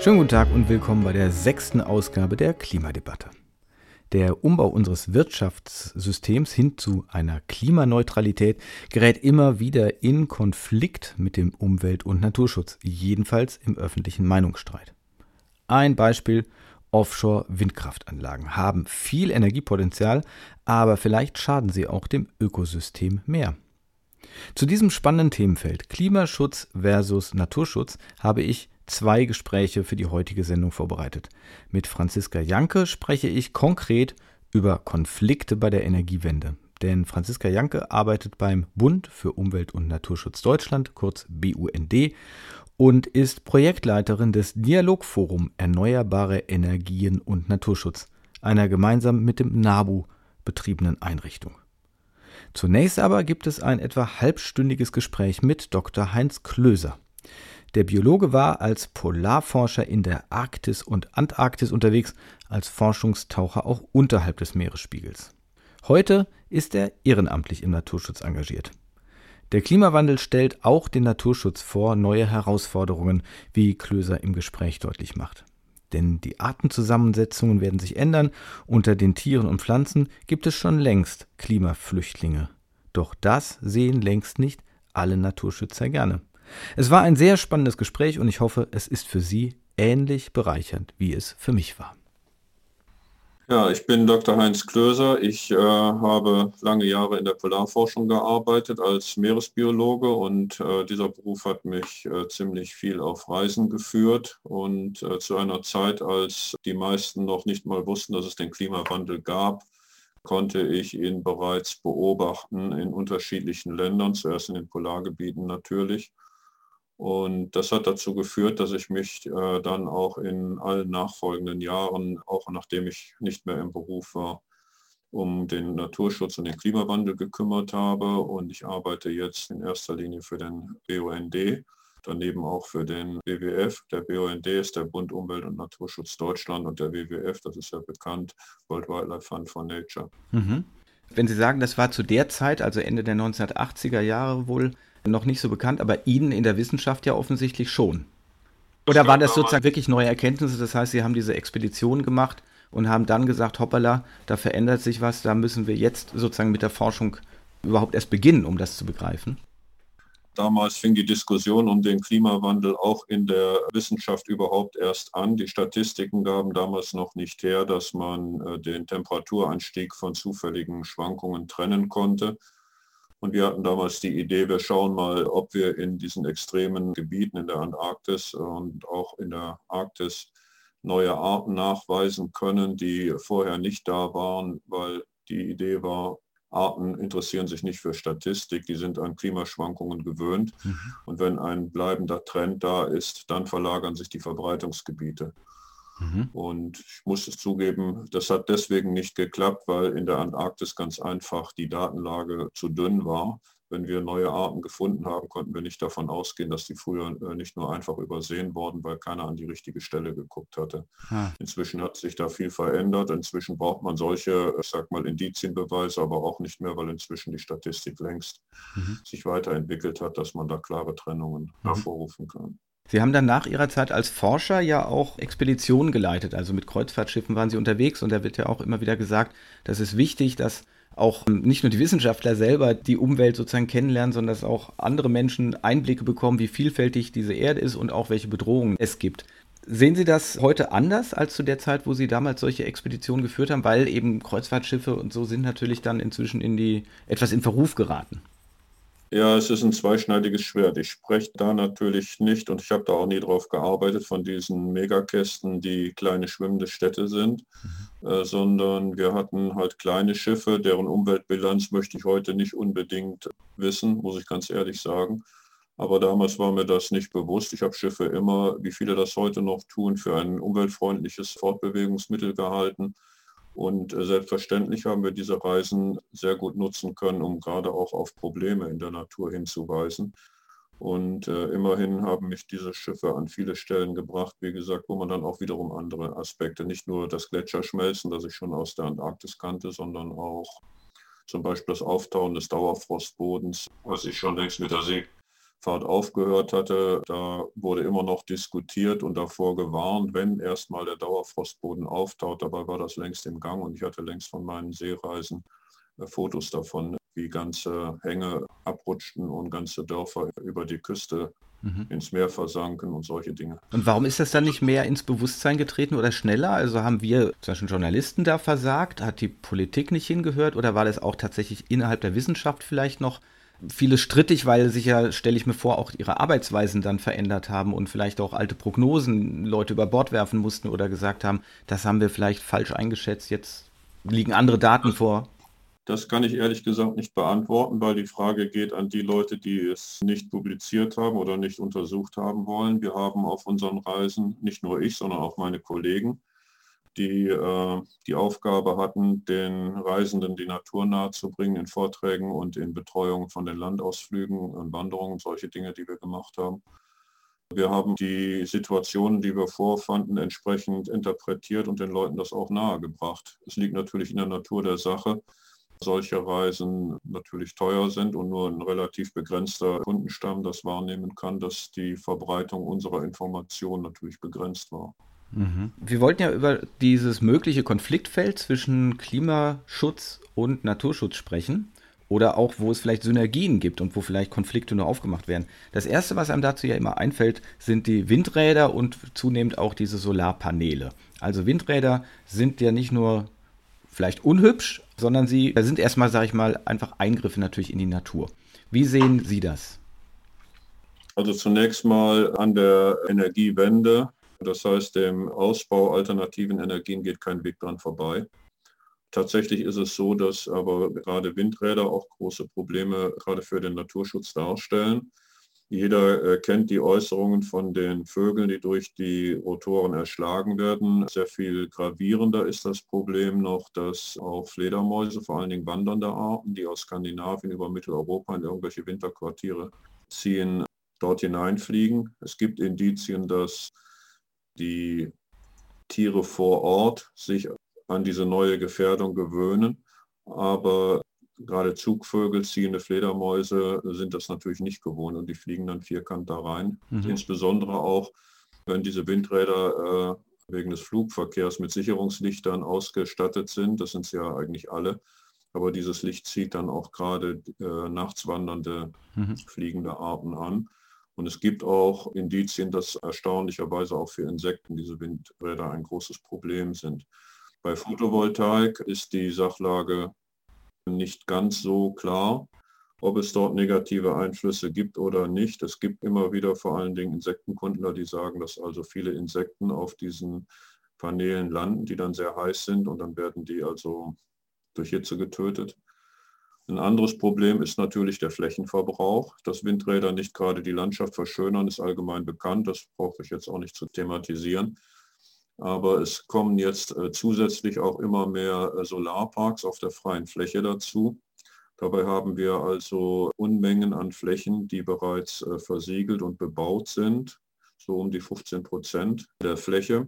Schönen guten Tag und willkommen bei der sechsten Ausgabe der Klimadebatte. Der Umbau unseres Wirtschaftssystems hin zu einer Klimaneutralität gerät immer wieder in Konflikt mit dem Umwelt- und Naturschutz, jedenfalls im öffentlichen Meinungsstreit. Ein Beispiel Offshore-Windkraftanlagen haben viel Energiepotenzial, aber vielleicht schaden sie auch dem Ökosystem mehr. Zu diesem spannenden Themenfeld Klimaschutz versus Naturschutz habe ich zwei Gespräche für die heutige Sendung vorbereitet. Mit Franziska Janke spreche ich konkret über Konflikte bei der Energiewende. Denn Franziska Janke arbeitet beim Bund für Umwelt und Naturschutz Deutschland, kurz BUND, und ist Projektleiterin des Dialogforum Erneuerbare Energien und Naturschutz, einer gemeinsam mit dem NABU betriebenen Einrichtung. Zunächst aber gibt es ein etwa halbstündiges Gespräch mit Dr. Heinz Klöser. Der Biologe war als Polarforscher in der Arktis und Antarktis unterwegs, als Forschungstaucher auch unterhalb des Meeresspiegels. Heute ist er ehrenamtlich im Naturschutz engagiert. Der Klimawandel stellt auch den Naturschutz vor neue Herausforderungen, wie Klöser im Gespräch deutlich macht. Denn die Artenzusammensetzungen werden sich ändern, unter den Tieren und Pflanzen gibt es schon längst Klimaflüchtlinge. Doch das sehen längst nicht alle Naturschützer gerne. Es war ein sehr spannendes Gespräch und ich hoffe, es ist für Sie ähnlich bereichernd, wie es für mich war. Ja, ich bin Dr. Heinz Klöser. Ich äh, habe lange Jahre in der Polarforschung gearbeitet als Meeresbiologe und äh, dieser Beruf hat mich äh, ziemlich viel auf Reisen geführt und äh, zu einer Zeit, als die meisten noch nicht mal wussten, dass es den Klimawandel gab, konnte ich ihn bereits beobachten in unterschiedlichen Ländern, zuerst in den Polargebieten natürlich und das hat dazu geführt, dass ich mich äh, dann auch in allen nachfolgenden Jahren, auch nachdem ich nicht mehr im Beruf war, um den Naturschutz und den Klimawandel gekümmert habe. Und ich arbeite jetzt in erster Linie für den BUND, daneben auch für den WWF. Der BUND ist der Bund Umwelt und Naturschutz Deutschland und der WWF, das ist ja bekannt, World Wildlife Fund for Nature. Mhm. Wenn Sie sagen, das war zu der Zeit, also Ende der 1980er Jahre wohl, noch nicht so bekannt, aber Ihnen in der Wissenschaft ja offensichtlich schon. Oder waren das sozusagen wirklich neue Erkenntnisse? Das heißt, Sie haben diese Expedition gemacht und haben dann gesagt, hoppala, da verändert sich was, da müssen wir jetzt sozusagen mit der Forschung überhaupt erst beginnen, um das zu begreifen? Damals fing die Diskussion um den Klimawandel auch in der Wissenschaft überhaupt erst an. Die Statistiken gaben damals noch nicht her, dass man äh, den Temperaturanstieg von zufälligen Schwankungen trennen konnte. Und wir hatten damals die Idee, wir schauen mal, ob wir in diesen extremen Gebieten in der Antarktis und auch in der Arktis neue Arten nachweisen können, die vorher nicht da waren, weil die Idee war, Arten interessieren sich nicht für Statistik, die sind an Klimaschwankungen gewöhnt. Mhm. Und wenn ein bleibender Trend da ist, dann verlagern sich die Verbreitungsgebiete. Mhm. Und ich muss es zugeben, das hat deswegen nicht geklappt, weil in der Antarktis ganz einfach die Datenlage zu dünn war. Wenn wir neue Arten gefunden haben, konnten wir nicht davon ausgehen, dass die früher äh, nicht nur einfach übersehen worden, weil keiner an die richtige Stelle geguckt hatte. Ah. Inzwischen hat sich da viel verändert. Inzwischen braucht man solche, ich sag mal, Indizienbeweise, aber auch nicht mehr, weil inzwischen die Statistik längst mhm. sich weiterentwickelt hat, dass man da klare Trennungen mhm. hervorrufen kann. Sie haben dann nach Ihrer Zeit als Forscher ja auch Expeditionen geleitet, also mit Kreuzfahrtschiffen waren Sie unterwegs und da wird ja auch immer wieder gesagt, das ist wichtig, dass auch nicht nur die Wissenschaftler selber die Umwelt sozusagen kennenlernen, sondern dass auch andere Menschen Einblicke bekommen, wie vielfältig diese Erde ist und auch welche Bedrohungen es gibt. Sehen Sie das heute anders als zu der Zeit, wo Sie damals solche Expeditionen geführt haben, weil eben Kreuzfahrtschiffe und so sind natürlich dann inzwischen in die etwas in Verruf geraten? Ja, es ist ein zweischneidiges Schwert. Ich spreche da natürlich nicht und ich habe da auch nie drauf gearbeitet von diesen Megakästen, die kleine schwimmende Städte sind, mhm. äh, sondern wir hatten halt kleine Schiffe, deren Umweltbilanz möchte ich heute nicht unbedingt wissen, muss ich ganz ehrlich sagen. Aber damals war mir das nicht bewusst. Ich habe Schiffe immer, wie viele das heute noch tun, für ein umweltfreundliches Fortbewegungsmittel gehalten. Und äh, selbstverständlich haben wir diese Reisen sehr gut nutzen können, um gerade auch auf Probleme in der Natur hinzuweisen. Und äh, immerhin haben mich diese Schiffe an viele Stellen gebracht, wie gesagt, wo man dann auch wiederum andere Aspekte, nicht nur das Gletscherschmelzen, das ich schon aus der Antarktis kannte, sondern auch zum Beispiel das Auftauen des Dauerfrostbodens, was ich schon längst mit der See Fahrt aufgehört hatte, da wurde immer noch diskutiert und davor gewarnt, wenn erstmal der Dauerfrostboden auftaut. Dabei war das längst im Gang und ich hatte längst von meinen Seereisen äh, Fotos davon, wie ganze Hänge abrutschten und ganze Dörfer über die Küste mhm. ins Meer versanken und solche Dinge. Und warum ist das dann nicht mehr ins Bewusstsein getreten oder schneller? Also haben wir zum Beispiel Journalisten da versagt? Hat die Politik nicht hingehört oder war das auch tatsächlich innerhalb der Wissenschaft vielleicht noch vieles strittig, weil sich ja, stelle ich mir vor, auch ihre Arbeitsweisen dann verändert haben und vielleicht auch alte Prognosen Leute über Bord werfen mussten oder gesagt haben, das haben wir vielleicht falsch eingeschätzt, jetzt liegen andere Daten vor. Das kann ich ehrlich gesagt nicht beantworten, weil die Frage geht an die Leute, die es nicht publiziert haben oder nicht untersucht haben wollen. Wir haben auf unseren Reisen, nicht nur ich, sondern auch meine Kollegen, die äh, die Aufgabe hatten, den Reisenden die Natur nahezubringen in Vorträgen und in Betreuung von den Landausflügen und Wanderungen, solche Dinge, die wir gemacht haben. Wir haben die Situationen, die wir vorfanden, entsprechend interpretiert und den Leuten das auch nahegebracht. Es liegt natürlich in der Natur der Sache, solche Reisen natürlich teuer sind und nur ein relativ begrenzter Kundenstamm das wahrnehmen kann, dass die Verbreitung unserer Informationen natürlich begrenzt war. Mhm. Wir wollten ja über dieses mögliche Konfliktfeld zwischen Klimaschutz und Naturschutz sprechen oder auch, wo es vielleicht Synergien gibt und wo vielleicht Konflikte nur aufgemacht werden. Das Erste, was einem dazu ja immer einfällt, sind die Windräder und zunehmend auch diese Solarpaneele. Also Windräder sind ja nicht nur vielleicht unhübsch, sondern sie sind erstmal, sage ich mal, einfach Eingriffe natürlich in die Natur. Wie sehen Sie das? Also zunächst mal an der Energiewende, das heißt dem Ausbau alternativen Energien geht kein Weg dran vorbei. Tatsächlich ist es so, dass aber gerade Windräder auch große Probleme gerade für den Naturschutz darstellen. Jeder äh, kennt die Äußerungen von den Vögeln, die durch die Rotoren erschlagen werden. Sehr viel gravierender ist das Problem noch, dass auch Fledermäuse, vor allen Dingen wandernde Arten, die aus Skandinavien über Mitteleuropa in irgendwelche Winterquartiere ziehen, dort hineinfliegen. Es gibt Indizien, dass die Tiere vor Ort sich an diese neue Gefährdung gewöhnen. Aber gerade Zugvögel, ziehende Fledermäuse sind das natürlich nicht gewohnt und die fliegen dann vierkant da rein. Mhm. Insbesondere auch, wenn diese Windräder äh, wegen des Flugverkehrs mit Sicherungslichtern ausgestattet sind. Das sind sie ja eigentlich alle. Aber dieses Licht zieht dann auch gerade äh, nachts wandernde, mhm. fliegende Arten an. Und es gibt auch Indizien, dass erstaunlicherweise auch für Insekten diese Windräder ein großes Problem sind. Bei Photovoltaik ist die Sachlage nicht ganz so klar, ob es dort negative Einflüsse gibt oder nicht. Es gibt immer wieder vor allen Dingen Insektenkundler, die sagen, dass also viele Insekten auf diesen Paneelen landen, die dann sehr heiß sind und dann werden die also durch Hitze getötet. Ein anderes Problem ist natürlich der Flächenverbrauch. Dass Windräder nicht gerade die Landschaft verschönern, ist allgemein bekannt. Das brauche ich jetzt auch nicht zu thematisieren. Aber es kommen jetzt äh, zusätzlich auch immer mehr äh, Solarparks auf der freien Fläche dazu. Dabei haben wir also Unmengen an Flächen, die bereits äh, versiegelt und bebaut sind, so um die 15 Prozent der Fläche.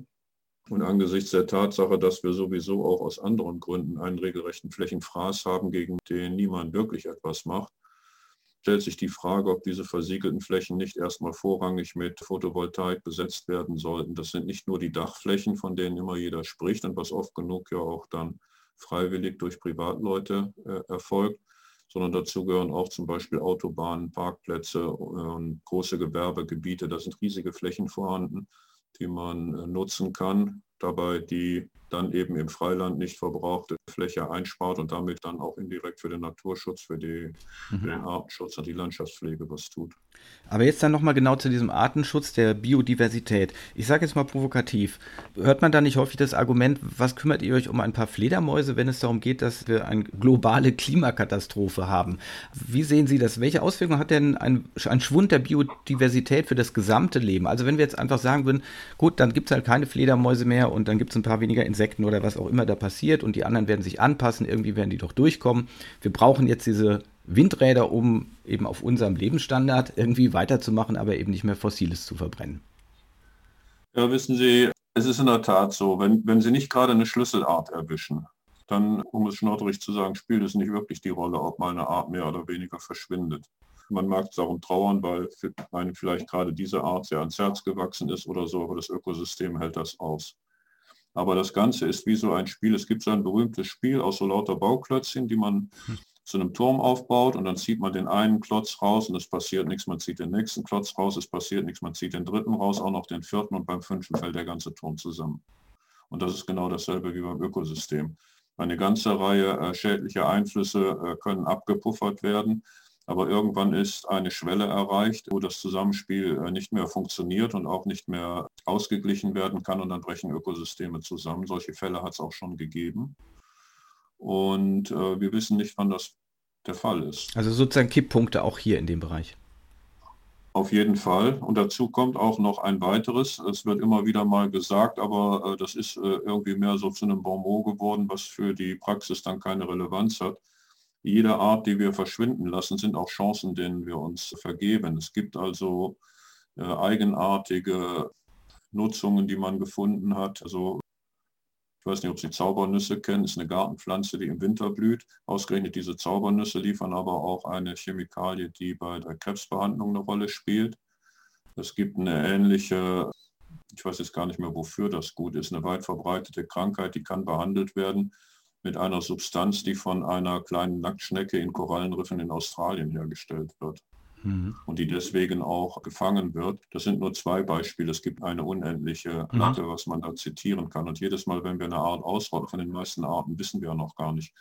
Und angesichts der Tatsache, dass wir sowieso auch aus anderen Gründen einen regelrechten Flächenfraß haben, gegen den niemand wirklich etwas macht, stellt sich die Frage, ob diese versiegelten Flächen nicht erstmal vorrangig mit Photovoltaik besetzt werden sollten. Das sind nicht nur die Dachflächen, von denen immer jeder spricht und was oft genug ja auch dann freiwillig durch Privatleute äh, erfolgt, sondern dazu gehören auch zum Beispiel Autobahnen, Parkplätze und äh, große Gewerbegebiete. Da sind riesige Flächen vorhanden, die man äh, nutzen kann, dabei die dann eben im Freiland nicht verbrauchte Fläche einspart und damit dann auch indirekt für den Naturschutz, für, die, mhm. für den Artenschutz und die Landschaftspflege was tut. Aber jetzt dann nochmal genau zu diesem Artenschutz der Biodiversität. Ich sage jetzt mal provokativ. Hört man da nicht häufig das Argument, was kümmert ihr euch um ein paar Fledermäuse, wenn es darum geht, dass wir eine globale Klimakatastrophe haben? Wie sehen Sie das? Welche Auswirkungen hat denn ein, ein Schwund der Biodiversität für das gesamte Leben? Also wenn wir jetzt einfach sagen würden, gut, dann gibt es halt keine Fledermäuse mehr und dann gibt es ein paar weniger Insekten oder was auch immer da passiert und die anderen werden sich anpassen, irgendwie werden die doch durchkommen. Wir brauchen jetzt diese Windräder, um eben auf unserem Lebensstandard irgendwie weiterzumachen, aber eben nicht mehr Fossiles zu verbrennen. Ja, wissen Sie, es ist in der Tat so, wenn, wenn Sie nicht gerade eine Schlüsselart erwischen, dann, um es schnoddrig zu sagen, spielt es nicht wirklich die Rolle, ob mal eine Art mehr oder weniger verschwindet. Man mag darum trauern, weil einem vielleicht gerade diese Art sehr ans Herz gewachsen ist oder so, aber das Ökosystem hält das aus. Aber das Ganze ist wie so ein Spiel. Es gibt so ein berühmtes Spiel aus so lauter Bauklötzchen, die man hm. zu einem Turm aufbaut und dann zieht man den einen Klotz raus und es passiert nichts. Man zieht den nächsten Klotz raus, es passiert nichts. Man zieht den dritten raus, auch noch den vierten und beim fünften fällt der ganze Turm zusammen. Und das ist genau dasselbe wie beim Ökosystem. Eine ganze Reihe äh, schädlicher Einflüsse äh, können abgepuffert werden. Aber irgendwann ist eine Schwelle erreicht, wo das Zusammenspiel äh, nicht mehr funktioniert und auch nicht mehr ausgeglichen werden kann und dann brechen Ökosysteme zusammen. Solche Fälle hat es auch schon gegeben. Und äh, wir wissen nicht, wann das der Fall ist. Also sozusagen Kipppunkte auch hier in dem Bereich. Auf jeden Fall. Und dazu kommt auch noch ein weiteres. Es wird immer wieder mal gesagt, aber äh, das ist äh, irgendwie mehr so zu einem Bonmot geworden, was für die Praxis dann keine Relevanz hat jede Art, die wir verschwinden lassen, sind auch Chancen, denen wir uns vergeben. Es gibt also äh, eigenartige Nutzungen, die man gefunden hat. Also ich weiß nicht, ob Sie Zaubernüsse kennen, ist eine Gartenpflanze, die im Winter blüht. Ausgerechnet diese Zaubernüsse liefern aber auch eine Chemikalie, die bei der Krebsbehandlung eine Rolle spielt. Es gibt eine ähnliche, ich weiß jetzt gar nicht mehr, wofür das gut ist, eine weit verbreitete Krankheit, die kann behandelt werden mit einer Substanz, die von einer kleinen Nacktschnecke in Korallenriffen in Australien hergestellt wird mhm. und die deswegen auch gefangen wird. Das sind nur zwei Beispiele. Es gibt eine unendliche mhm. Latte, was man da zitieren kann. Und jedes Mal, wenn wir eine Art ausrotten, von den meisten Arten wissen wir noch gar nicht,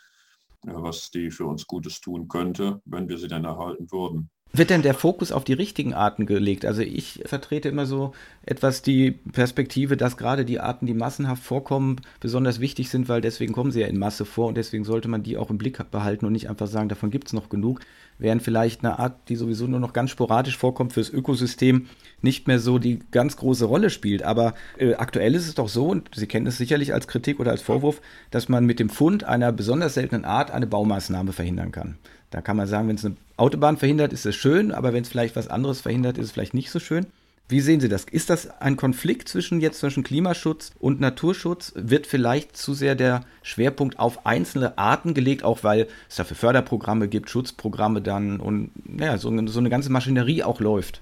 äh, was die für uns Gutes tun könnte, wenn wir sie denn erhalten würden. Wird denn der Fokus auf die richtigen Arten gelegt? Also ich vertrete immer so etwas die Perspektive, dass gerade die Arten, die massenhaft vorkommen, besonders wichtig sind, weil deswegen kommen sie ja in Masse vor und deswegen sollte man die auch im Blick behalten und nicht einfach sagen, davon gibt es noch genug. Während vielleicht eine Art, die sowieso nur noch ganz sporadisch vorkommt fürs Ökosystem, nicht mehr so die ganz große Rolle spielt. Aber äh, aktuell ist es doch so, und Sie kennen es sicherlich als Kritik oder als Vorwurf, dass man mit dem Fund einer besonders seltenen Art eine Baumaßnahme verhindern kann. Da kann man sagen, wenn es eine Autobahn verhindert, ist es schön, aber wenn es vielleicht was anderes verhindert, ist es vielleicht nicht so schön. Wie sehen Sie das? Ist das ein Konflikt zwischen jetzt zwischen Klimaschutz und Naturschutz? Wird vielleicht zu sehr der Schwerpunkt auf einzelne Arten gelegt, auch weil es dafür Förderprogramme gibt, Schutzprogramme dann und naja, so, so eine ganze Maschinerie auch läuft?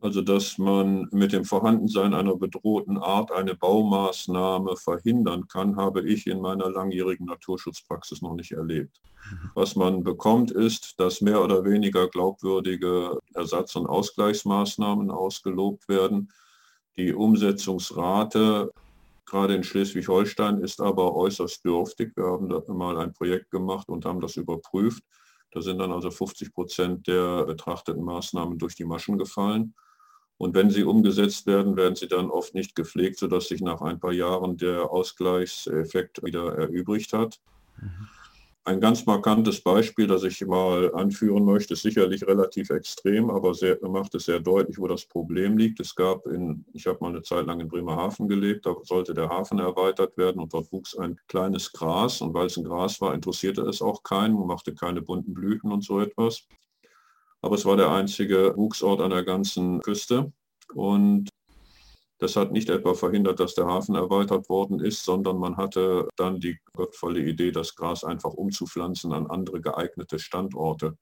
Also dass man mit dem Vorhandensein einer bedrohten Art eine Baumaßnahme verhindern kann, habe ich in meiner langjährigen Naturschutzpraxis noch nicht erlebt. Was man bekommt, ist, dass mehr oder weniger glaubwürdige Ersatz- und Ausgleichsmaßnahmen ausgelobt werden. Die Umsetzungsrate gerade in Schleswig-Holstein ist aber äußerst dürftig. Wir haben da mal ein Projekt gemacht und haben das überprüft. Da sind dann also 50 Prozent der betrachteten Maßnahmen durch die Maschen gefallen. Und wenn sie umgesetzt werden, werden sie dann oft nicht gepflegt, sodass sich nach ein paar Jahren der Ausgleichseffekt wieder erübrigt hat. Mhm. Ein ganz markantes Beispiel, das ich mal anführen möchte, ist sicherlich relativ extrem, aber sehr, macht es sehr deutlich, wo das Problem liegt. Es gab in, ich habe mal eine Zeit lang in Bremerhaven gelebt, da sollte der Hafen erweitert werden und dort wuchs ein kleines Gras und weil es ein Gras war, interessierte es auch keinen, machte keine bunten Blüten und so etwas aber es war der einzige Wuchsort an der ganzen Küste. Und das hat nicht etwa verhindert, dass der Hafen erweitert worden ist, sondern man hatte dann die gottvolle Idee, das Gras einfach umzupflanzen an andere geeignete Standorte.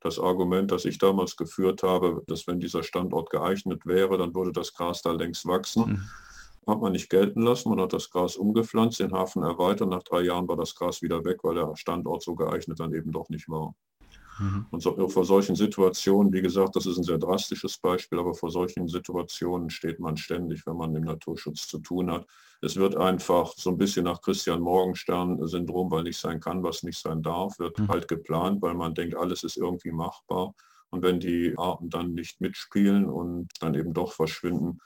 Das Argument, das ich damals geführt habe, dass wenn dieser Standort geeignet wäre, dann würde das Gras da längst wachsen, mhm. hat man nicht gelten lassen. Man hat das Gras umgepflanzt, den Hafen erweitert. Nach drei Jahren war das Gras wieder weg, weil der Standort so geeignet dann eben doch nicht war. Mhm. Und so, vor solchen Situationen, wie gesagt, das ist ein sehr drastisches Beispiel, aber vor solchen Situationen steht man ständig, wenn man im Naturschutz zu tun hat. Es wird einfach so ein bisschen nach Christian Morgenstern-Syndrom, weil nicht sein kann, was nicht sein darf, wird mhm. halt geplant, weil man denkt, alles ist irgendwie machbar. Und wenn die Arten dann nicht mitspielen und dann eben doch verschwinden,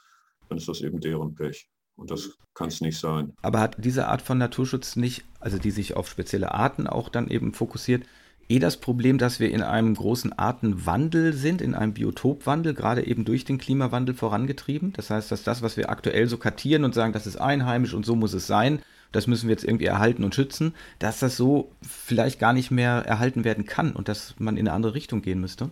dann ist das eben deren Pech. Und das kann es nicht sein. Aber hat diese Art von Naturschutz nicht, also die sich auf spezielle Arten auch dann eben fokussiert, eh das Problem, dass wir in einem großen Artenwandel sind, in einem Biotopwandel, gerade eben durch den Klimawandel vorangetrieben. Das heißt, dass das, was wir aktuell so kartieren und sagen, das ist einheimisch und so muss es sein, das müssen wir jetzt irgendwie erhalten und schützen, dass das so vielleicht gar nicht mehr erhalten werden kann und dass man in eine andere Richtung gehen müsste?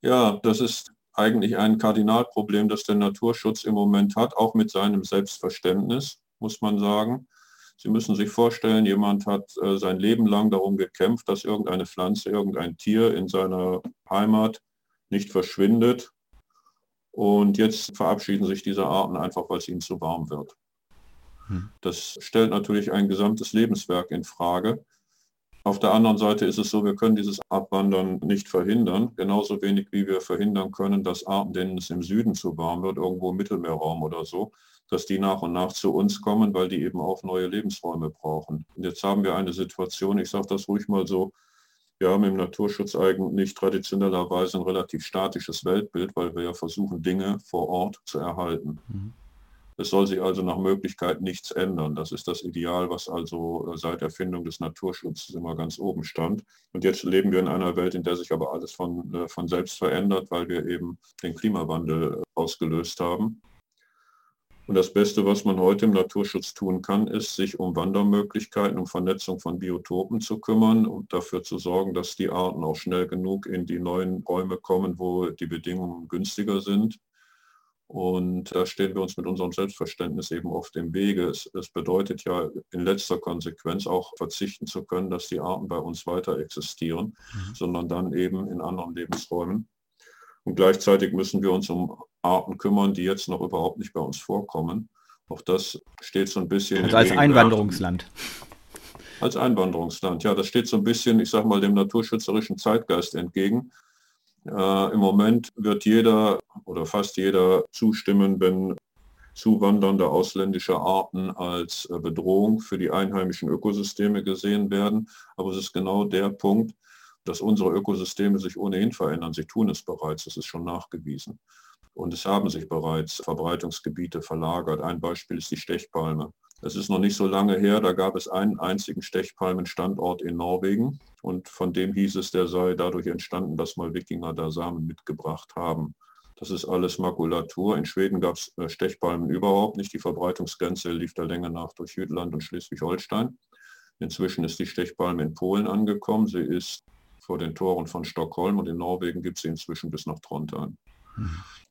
Ja, das ist eigentlich ein Kardinalproblem, das der Naturschutz im Moment hat, auch mit seinem Selbstverständnis, muss man sagen. Sie müssen sich vorstellen, jemand hat äh, sein Leben lang darum gekämpft, dass irgendeine Pflanze, irgendein Tier in seiner Heimat nicht verschwindet. Und jetzt verabschieden sich diese Arten einfach, weil es ihnen zu warm wird. Hm. Das stellt natürlich ein gesamtes Lebenswerk in Frage. Auf der anderen Seite ist es so, wir können dieses Abwandern nicht verhindern, genauso wenig wie wir verhindern können, dass Arten, denen es im Süden zu warm wird, irgendwo im Mittelmeerraum oder so, dass die nach und nach zu uns kommen, weil die eben auch neue Lebensräume brauchen. Und jetzt haben wir eine Situation, ich sage das ruhig mal so, wir haben im Naturschutz eigentlich traditionellerweise ein relativ statisches Weltbild, weil wir ja versuchen, Dinge vor Ort zu erhalten. Mhm. Es soll sich also nach Möglichkeit nichts ändern. Das ist das Ideal, was also äh, seit Erfindung des Naturschutzes immer ganz oben stand. Und jetzt leben wir in einer Welt, in der sich aber alles von, äh, von selbst verändert, weil wir eben den Klimawandel äh, ausgelöst haben. Und das Beste, was man heute im Naturschutz tun kann, ist, sich um Wandermöglichkeiten, um Vernetzung von Biotopen zu kümmern und dafür zu sorgen, dass die Arten auch schnell genug in die neuen Räume kommen, wo die Bedingungen günstiger sind. Und da stehen wir uns mit unserem Selbstverständnis eben auf dem Wege. Es, es, bedeutet ja in letzter Konsequenz auch verzichten zu können, dass die Arten bei uns weiter existieren, mhm. sondern dann eben in anderen Lebensräumen. Und gleichzeitig müssen wir uns um Arten kümmern, die jetzt noch überhaupt nicht bei uns vorkommen. Auch das steht so ein bisschen. Also als Einwanderungsland. Als Einwanderungsland, ja, das steht so ein bisschen, ich sage mal, dem naturschützerischen Zeitgeist entgegen. Äh, Im Moment wird jeder oder fast jeder zustimmen, wenn zuwandernde ausländische Arten als äh, Bedrohung für die einheimischen Ökosysteme gesehen werden. Aber es ist genau der Punkt, dass unsere Ökosysteme sich ohnehin verändern. Sie tun es bereits, das ist schon nachgewiesen. Und es haben sich bereits Verbreitungsgebiete verlagert. Ein Beispiel ist die Stechpalme. Es ist noch nicht so lange her, da gab es einen einzigen Stechpalmenstandort in Norwegen und von dem hieß es, der sei dadurch entstanden, dass mal Wikinger da Samen mitgebracht haben. Das ist alles Makulatur. In Schweden gab es äh, Stechpalmen überhaupt nicht. Die Verbreitungsgrenze lief der Länge nach durch Jütland und Schleswig-Holstein. Inzwischen ist die Stechpalme in Polen angekommen. Sie ist vor den Toren von Stockholm und in Norwegen gibt es sie inzwischen bis nach Trondheim.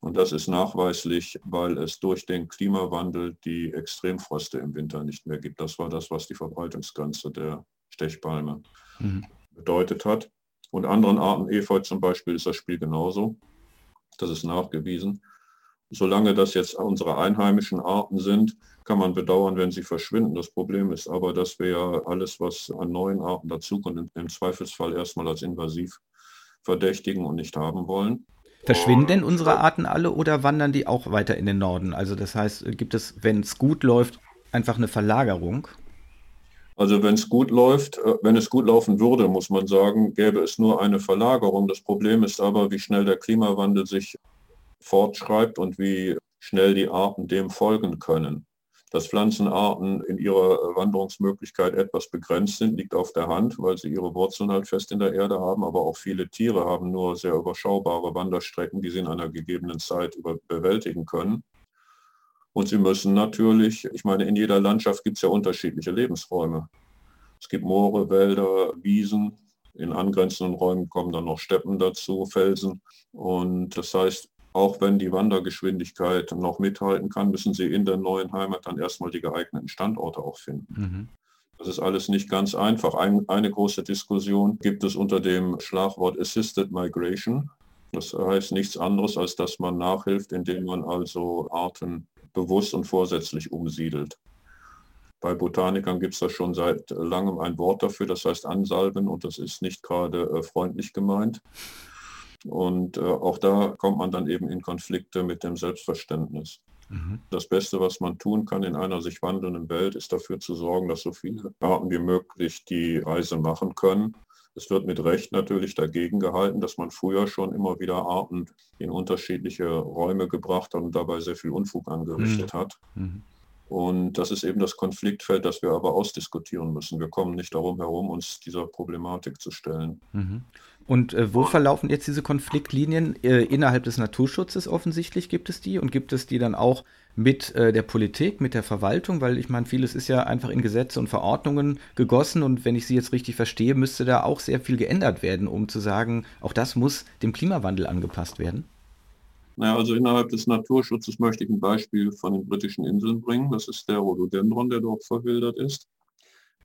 Und das ist nachweislich, weil es durch den Klimawandel die Extremfröste im Winter nicht mehr gibt. Das war das, was die Verbreitungsgrenze der Stechpalme mhm. bedeutet hat. Und anderen Arten, Efeu zum Beispiel, ist das Spiel genauso. Das ist nachgewiesen. Solange das jetzt unsere einheimischen Arten sind, kann man bedauern, wenn sie verschwinden. Das Problem ist aber, dass wir ja alles, was an neuen Arten dazukommt, im Zweifelsfall erstmal als invasiv verdächtigen und nicht haben wollen. Verschwinden denn unsere Arten alle oder wandern die auch weiter in den Norden? Also das heißt, gibt es, wenn es gut läuft, einfach eine Verlagerung? Also wenn es gut läuft, äh, wenn es gut laufen würde, muss man sagen, gäbe es nur eine Verlagerung. Das Problem ist aber, wie schnell der Klimawandel sich fortschreibt und wie schnell die Arten dem folgen können. Dass Pflanzenarten in ihrer Wanderungsmöglichkeit etwas begrenzt sind, liegt auf der Hand, weil sie ihre Wurzeln halt fest in der Erde haben. Aber auch viele Tiere haben nur sehr überschaubare Wanderstrecken, die sie in einer gegebenen Zeit über bewältigen können. Und sie müssen natürlich, ich meine, in jeder Landschaft gibt es ja unterschiedliche Lebensräume. Es gibt Moore, Wälder, Wiesen. In angrenzenden Räumen kommen dann noch Steppen dazu, Felsen. Und das heißt, auch wenn die Wandergeschwindigkeit noch mithalten kann, müssen sie in der neuen Heimat dann erstmal die geeigneten Standorte auch finden. Mhm. Das ist alles nicht ganz einfach. Ein, eine große Diskussion gibt es unter dem Schlagwort Assisted Migration. Das heißt nichts anderes, als dass man nachhilft, indem man also Arten bewusst und vorsätzlich umsiedelt. Bei Botanikern gibt es da schon seit langem ein Wort dafür, das heißt ansalben und das ist nicht gerade äh, freundlich gemeint. Und äh, auch da kommt man dann eben in Konflikte mit dem Selbstverständnis. Mhm. Das Beste, was man tun kann in einer sich wandelnden Welt, ist dafür zu sorgen, dass so viele Arten wie möglich die Reise machen können. Es wird mit Recht natürlich dagegen gehalten, dass man früher schon immer wieder Arten in unterschiedliche Räume gebracht hat und dabei sehr viel Unfug angerichtet mhm. hat. Mhm. Und das ist eben das Konfliktfeld, das wir aber ausdiskutieren müssen. Wir kommen nicht darum herum, uns dieser Problematik zu stellen. Mhm. Und äh, wo verlaufen jetzt diese Konfliktlinien? Äh, innerhalb des Naturschutzes offensichtlich gibt es die und gibt es die dann auch mit äh, der Politik, mit der Verwaltung? Weil ich meine, vieles ist ja einfach in Gesetze und Verordnungen gegossen und wenn ich Sie jetzt richtig verstehe, müsste da auch sehr viel geändert werden, um zu sagen, auch das muss dem Klimawandel angepasst werden. Naja, also innerhalb des Naturschutzes möchte ich ein Beispiel von den britischen Inseln bringen. Das ist der Rhododendron, der dort verwildert ist.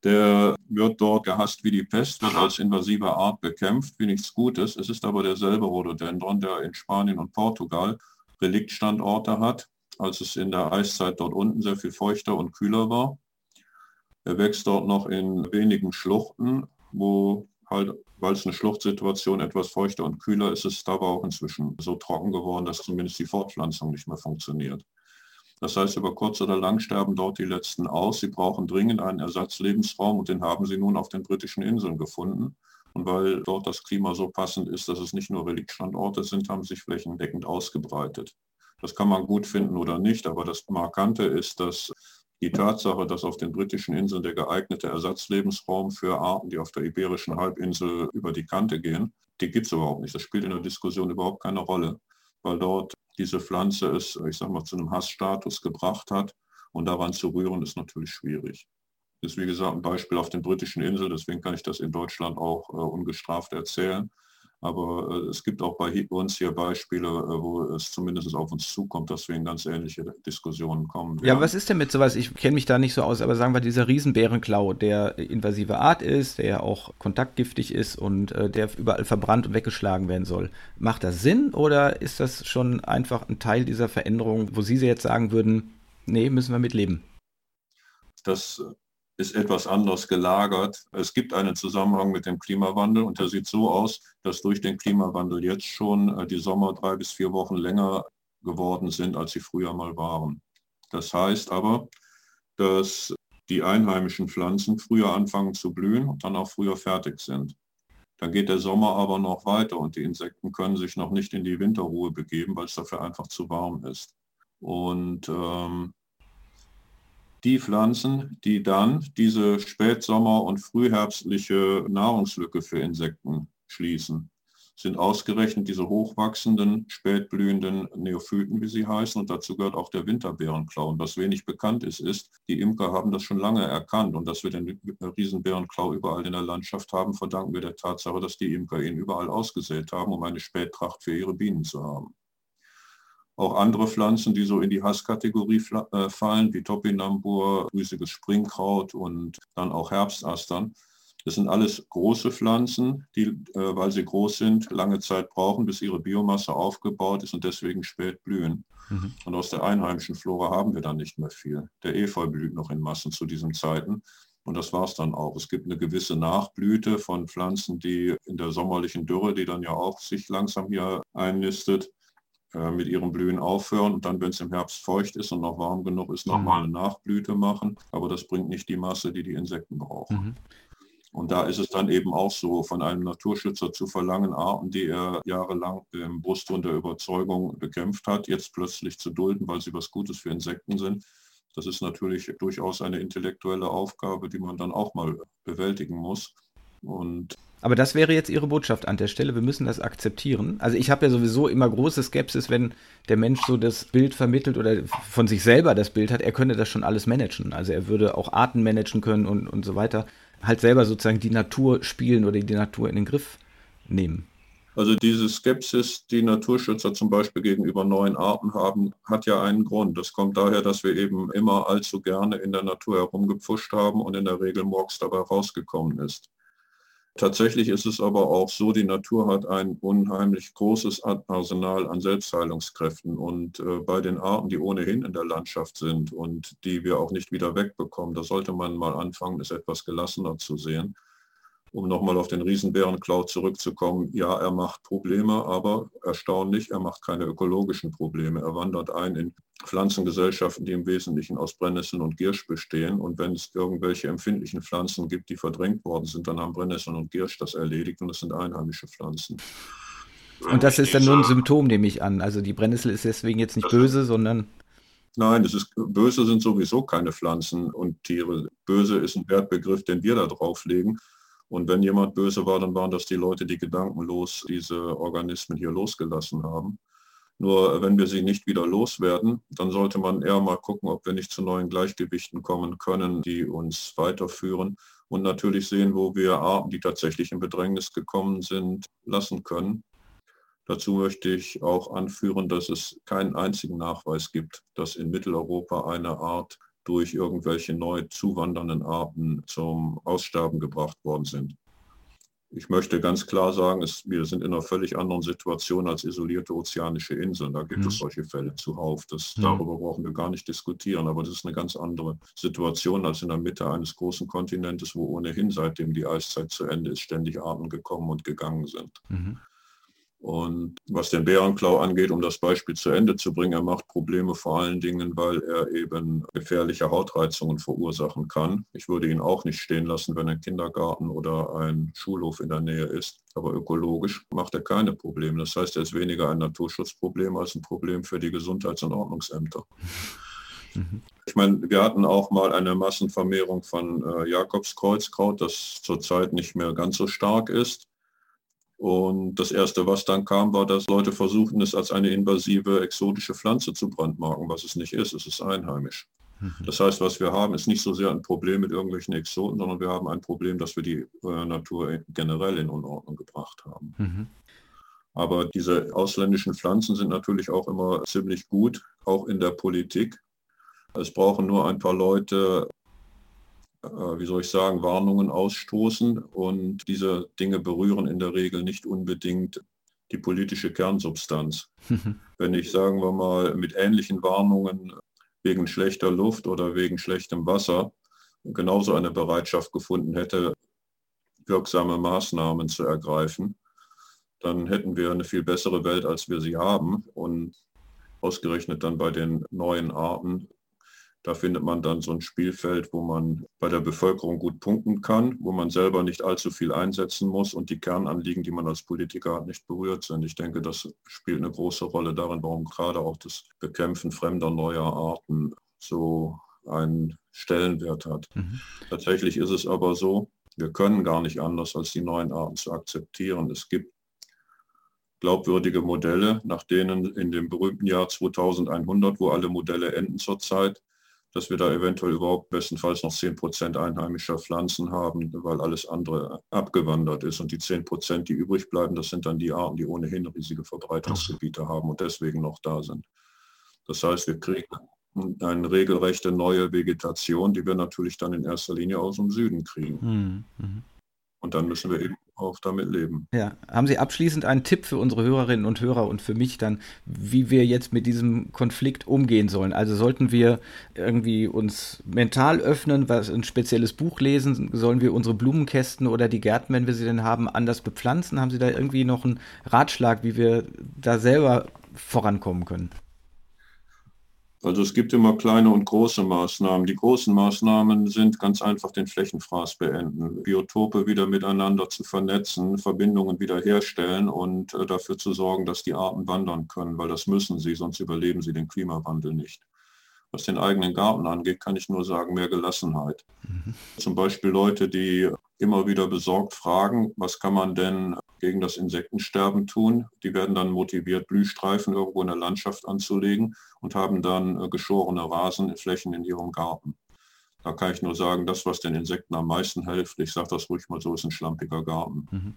Der wird dort gehasst wie die Pest, wird als invasive Art bekämpft, wie nichts Gutes. Es ist aber derselbe Rhododendron, der in Spanien und Portugal Reliktstandorte hat, als es in der Eiszeit dort unten sehr viel feuchter und kühler war. Er wächst dort noch in wenigen Schluchten, wo halt, weil es eine Schluchtsituation etwas feuchter und kühler ist, ist es aber auch inzwischen so trocken geworden, dass zumindest die Fortpflanzung nicht mehr funktioniert. Das heißt, über kurz oder lang sterben dort die letzten aus. Sie brauchen dringend einen Ersatzlebensraum und den haben sie nun auf den britischen Inseln gefunden. Und weil dort das Klima so passend ist, dass es nicht nur Reliktstandorte sind, haben sich flächendeckend ausgebreitet. Das kann man gut finden oder nicht, aber das Markante ist, dass die Tatsache, dass auf den britischen Inseln der geeignete Ersatzlebensraum für Arten, die auf der iberischen Halbinsel über die Kante gehen, die gibt es überhaupt nicht. Das spielt in der Diskussion überhaupt keine Rolle, weil dort diese Pflanze es, ich sag mal, zu einem Hassstatus gebracht hat. Und daran zu rühren, ist natürlich schwierig. Das ist wie gesagt ein Beispiel auf den britischen Inseln, deswegen kann ich das in Deutschland auch äh, ungestraft erzählen. Aber äh, es gibt auch bei uns hier Beispiele, äh, wo es zumindest auf uns zukommt, dass wir in ganz ähnliche Diskussionen kommen. Werden. Ja, was ist denn mit sowas? Ich kenne mich da nicht so aus, aber sagen wir dieser Riesenbärenklau, der invasive Art ist, der auch kontaktgiftig ist und äh, der überall verbrannt und weggeschlagen werden soll. Macht das Sinn oder ist das schon einfach ein Teil dieser Veränderung, wo Sie jetzt sagen würden, nee, müssen wir mit leben? Das ist etwas anders gelagert. Es gibt einen Zusammenhang mit dem Klimawandel und der sieht so aus, dass durch den Klimawandel jetzt schon äh, die Sommer drei bis vier Wochen länger geworden sind, als sie früher mal waren. Das heißt aber, dass die einheimischen Pflanzen früher anfangen zu blühen und dann auch früher fertig sind. Dann geht der Sommer aber noch weiter und die Insekten können sich noch nicht in die Winterruhe begeben, weil es dafür einfach zu warm ist. Und ähm, die Pflanzen, die dann diese Spätsommer- und frühherbstliche Nahrungslücke für Insekten schließen, sind ausgerechnet diese hochwachsenden, spätblühenden Neophyten, wie sie heißen. Und dazu gehört auch der Winterbärenklau. Und was wenig bekannt ist, ist, die Imker haben das schon lange erkannt. Und dass wir den Riesenbärenklau überall in der Landschaft haben, verdanken wir der Tatsache, dass die Imker ihn überall ausgesät haben, um eine Spättracht für ihre Bienen zu haben. Auch andere Pflanzen, die so in die Hasskategorie äh, fallen, wie Topinambur, riesiges Springkraut und dann auch Herbstastern. Das sind alles große Pflanzen, die, äh, weil sie groß sind, lange Zeit brauchen, bis ihre Biomasse aufgebaut ist und deswegen spät blühen. Mhm. Und aus der einheimischen Flora haben wir dann nicht mehr viel. Der Efeu blüht noch in Massen zu diesen Zeiten. Und das war es dann auch. Es gibt eine gewisse Nachblüte von Pflanzen, die in der sommerlichen Dürre, die dann ja auch sich langsam hier einnistet, äh, mit ihrem Blühen aufhören und dann, wenn es im Herbst feucht ist und noch warm genug ist, nochmal mhm. eine Nachblüte machen. Aber das bringt nicht die Masse, die die Insekten brauchen. Mhm. Und da ist es dann eben auch so, von einem Naturschützer zu verlangen, Arten, die er jahrelang im Brustton der Überzeugung bekämpft hat, jetzt plötzlich zu dulden, weil sie was Gutes für Insekten sind. Das ist natürlich durchaus eine intellektuelle Aufgabe, die man dann auch mal bewältigen muss. Und aber das wäre jetzt Ihre Botschaft an der Stelle. Wir müssen das akzeptieren. Also ich habe ja sowieso immer große Skepsis, wenn der Mensch so das Bild vermittelt oder von sich selber das Bild hat, er könne das schon alles managen. Also er würde auch Arten managen können und, und so weiter. Halt selber sozusagen die Natur spielen oder die Natur in den Griff nehmen. Also diese Skepsis, die Naturschützer zum Beispiel gegenüber neuen Arten haben, hat ja einen Grund. Das kommt daher, dass wir eben immer allzu gerne in der Natur herumgepfuscht haben und in der Regel Murks dabei rausgekommen ist. Tatsächlich ist es aber auch so, die Natur hat ein unheimlich großes Arsenal an Selbstheilungskräften und äh, bei den Arten, die ohnehin in der Landschaft sind und die wir auch nicht wieder wegbekommen, da sollte man mal anfangen, es etwas gelassener zu sehen um nochmal auf den Riesenbärenklau zurückzukommen, ja, er macht Probleme, aber erstaunlich, er macht keine ökologischen Probleme. Er wandert ein in Pflanzengesellschaften, die im Wesentlichen aus Brennnesseln und Giersch bestehen. Und wenn es irgendwelche empfindlichen Pflanzen gibt, die verdrängt worden sind, dann haben Brennnesseln und Giersch das erledigt und es sind einheimische Pflanzen. Und das ist dann nur ein Symptom, nehme ich an. Also die Brennnessel ist deswegen jetzt nicht böse, sondern Nein, das ist, böse sind sowieso keine Pflanzen und Tiere. Böse ist ein Wertbegriff, den wir da drauflegen. Und wenn jemand böse war, dann waren das die Leute, die gedankenlos diese Organismen hier losgelassen haben. Nur wenn wir sie nicht wieder loswerden, dann sollte man eher mal gucken, ob wir nicht zu neuen Gleichgewichten kommen können, die uns weiterführen und natürlich sehen, wo wir Arten, die tatsächlich in Bedrängnis gekommen sind, lassen können. Dazu möchte ich auch anführen, dass es keinen einzigen Nachweis gibt, dass in Mitteleuropa eine Art durch irgendwelche neu zuwandernden Arten zum Aussterben gebracht worden sind. Ich möchte ganz klar sagen, es, wir sind in einer völlig anderen Situation als isolierte ozeanische Inseln. Da gibt mhm. es solche Fälle zuhauf. Das, mhm. Darüber brauchen wir gar nicht diskutieren. Aber das ist eine ganz andere Situation als in der Mitte eines großen Kontinentes, wo ohnehin seitdem die Eiszeit zu Ende ist, ständig Arten gekommen und gegangen sind. Mhm. Und was den Bärenklau angeht, um das Beispiel zu Ende zu bringen, er macht Probleme vor allen Dingen, weil er eben gefährliche Hautreizungen verursachen kann. Ich würde ihn auch nicht stehen lassen, wenn ein Kindergarten oder ein Schulhof in der Nähe ist. Aber ökologisch macht er keine Probleme. Das heißt, er ist weniger ein Naturschutzproblem als ein Problem für die Gesundheits- und Ordnungsämter. Mhm. Ich meine, wir hatten auch mal eine Massenvermehrung von äh, Jakobskreuzkraut, das zurzeit nicht mehr ganz so stark ist. Und das Erste, was dann kam, war, dass Leute versuchten, es als eine invasive, exotische Pflanze zu brandmarken, was es nicht ist. Es ist einheimisch. Mhm. Das heißt, was wir haben, ist nicht so sehr ein Problem mit irgendwelchen Exoten, sondern wir haben ein Problem, dass wir die äh, Natur generell in Unordnung gebracht haben. Mhm. Aber diese ausländischen Pflanzen sind natürlich auch immer ziemlich gut, auch in der Politik. Es brauchen nur ein paar Leute, wie soll ich sagen, Warnungen ausstoßen und diese Dinge berühren in der Regel nicht unbedingt die politische Kernsubstanz. Wenn ich, sagen wir mal, mit ähnlichen Warnungen wegen schlechter Luft oder wegen schlechtem Wasser genauso eine Bereitschaft gefunden hätte, wirksame Maßnahmen zu ergreifen, dann hätten wir eine viel bessere Welt, als wir sie haben. Und ausgerechnet dann bei den neuen Arten da findet man dann so ein Spielfeld, wo man bei der Bevölkerung gut punkten kann, wo man selber nicht allzu viel einsetzen muss und die Kernanliegen, die man als Politiker hat, nicht berührt sind. Ich denke, das spielt eine große Rolle darin, warum gerade auch das Bekämpfen fremder neuer Arten so einen Stellenwert hat. Mhm. Tatsächlich ist es aber so, wir können gar nicht anders, als die neuen Arten zu akzeptieren. Es gibt glaubwürdige Modelle, nach denen in dem berühmten Jahr 2100, wo alle Modelle enden zurzeit, dass wir da eventuell überhaupt bestenfalls noch 10 Prozent einheimischer Pflanzen haben, weil alles andere abgewandert ist. Und die 10 Prozent, die übrig bleiben, das sind dann die Arten, die ohnehin riesige Verbreitungsgebiete haben und deswegen noch da sind. Das heißt, wir kriegen eine regelrechte neue Vegetation, die wir natürlich dann in erster Linie aus dem Süden kriegen. Mhm. Und dann müssen wir eben auch damit leben. Ja, haben Sie abschließend einen Tipp für unsere Hörerinnen und Hörer und für mich dann, wie wir jetzt mit diesem Konflikt umgehen sollen? Also sollten wir irgendwie uns mental öffnen, was ein spezielles Buch lesen? Sollen wir unsere Blumenkästen oder die Gärten, wenn wir sie denn haben, anders bepflanzen? Haben Sie da irgendwie noch einen Ratschlag, wie wir da selber vorankommen können? Also es gibt immer kleine und große Maßnahmen. Die großen Maßnahmen sind ganz einfach den Flächenfraß beenden, Biotope wieder miteinander zu vernetzen, Verbindungen wiederherstellen und äh, dafür zu sorgen, dass die Arten wandern können, weil das müssen sie, sonst überleben sie den Klimawandel nicht. Was den eigenen Garten angeht, kann ich nur sagen, mehr Gelassenheit. Mhm. Zum Beispiel Leute, die immer wieder besorgt fragen, was kann man denn gegen das Insektensterben tun. Die werden dann motiviert, Blühstreifen irgendwo in der Landschaft anzulegen und haben dann äh, geschorene Rasenflächen in ihrem Garten. Da kann ich nur sagen, das, was den Insekten am meisten hilft, ich sage das ruhig mal so, ist ein schlampiger Garten. Mhm.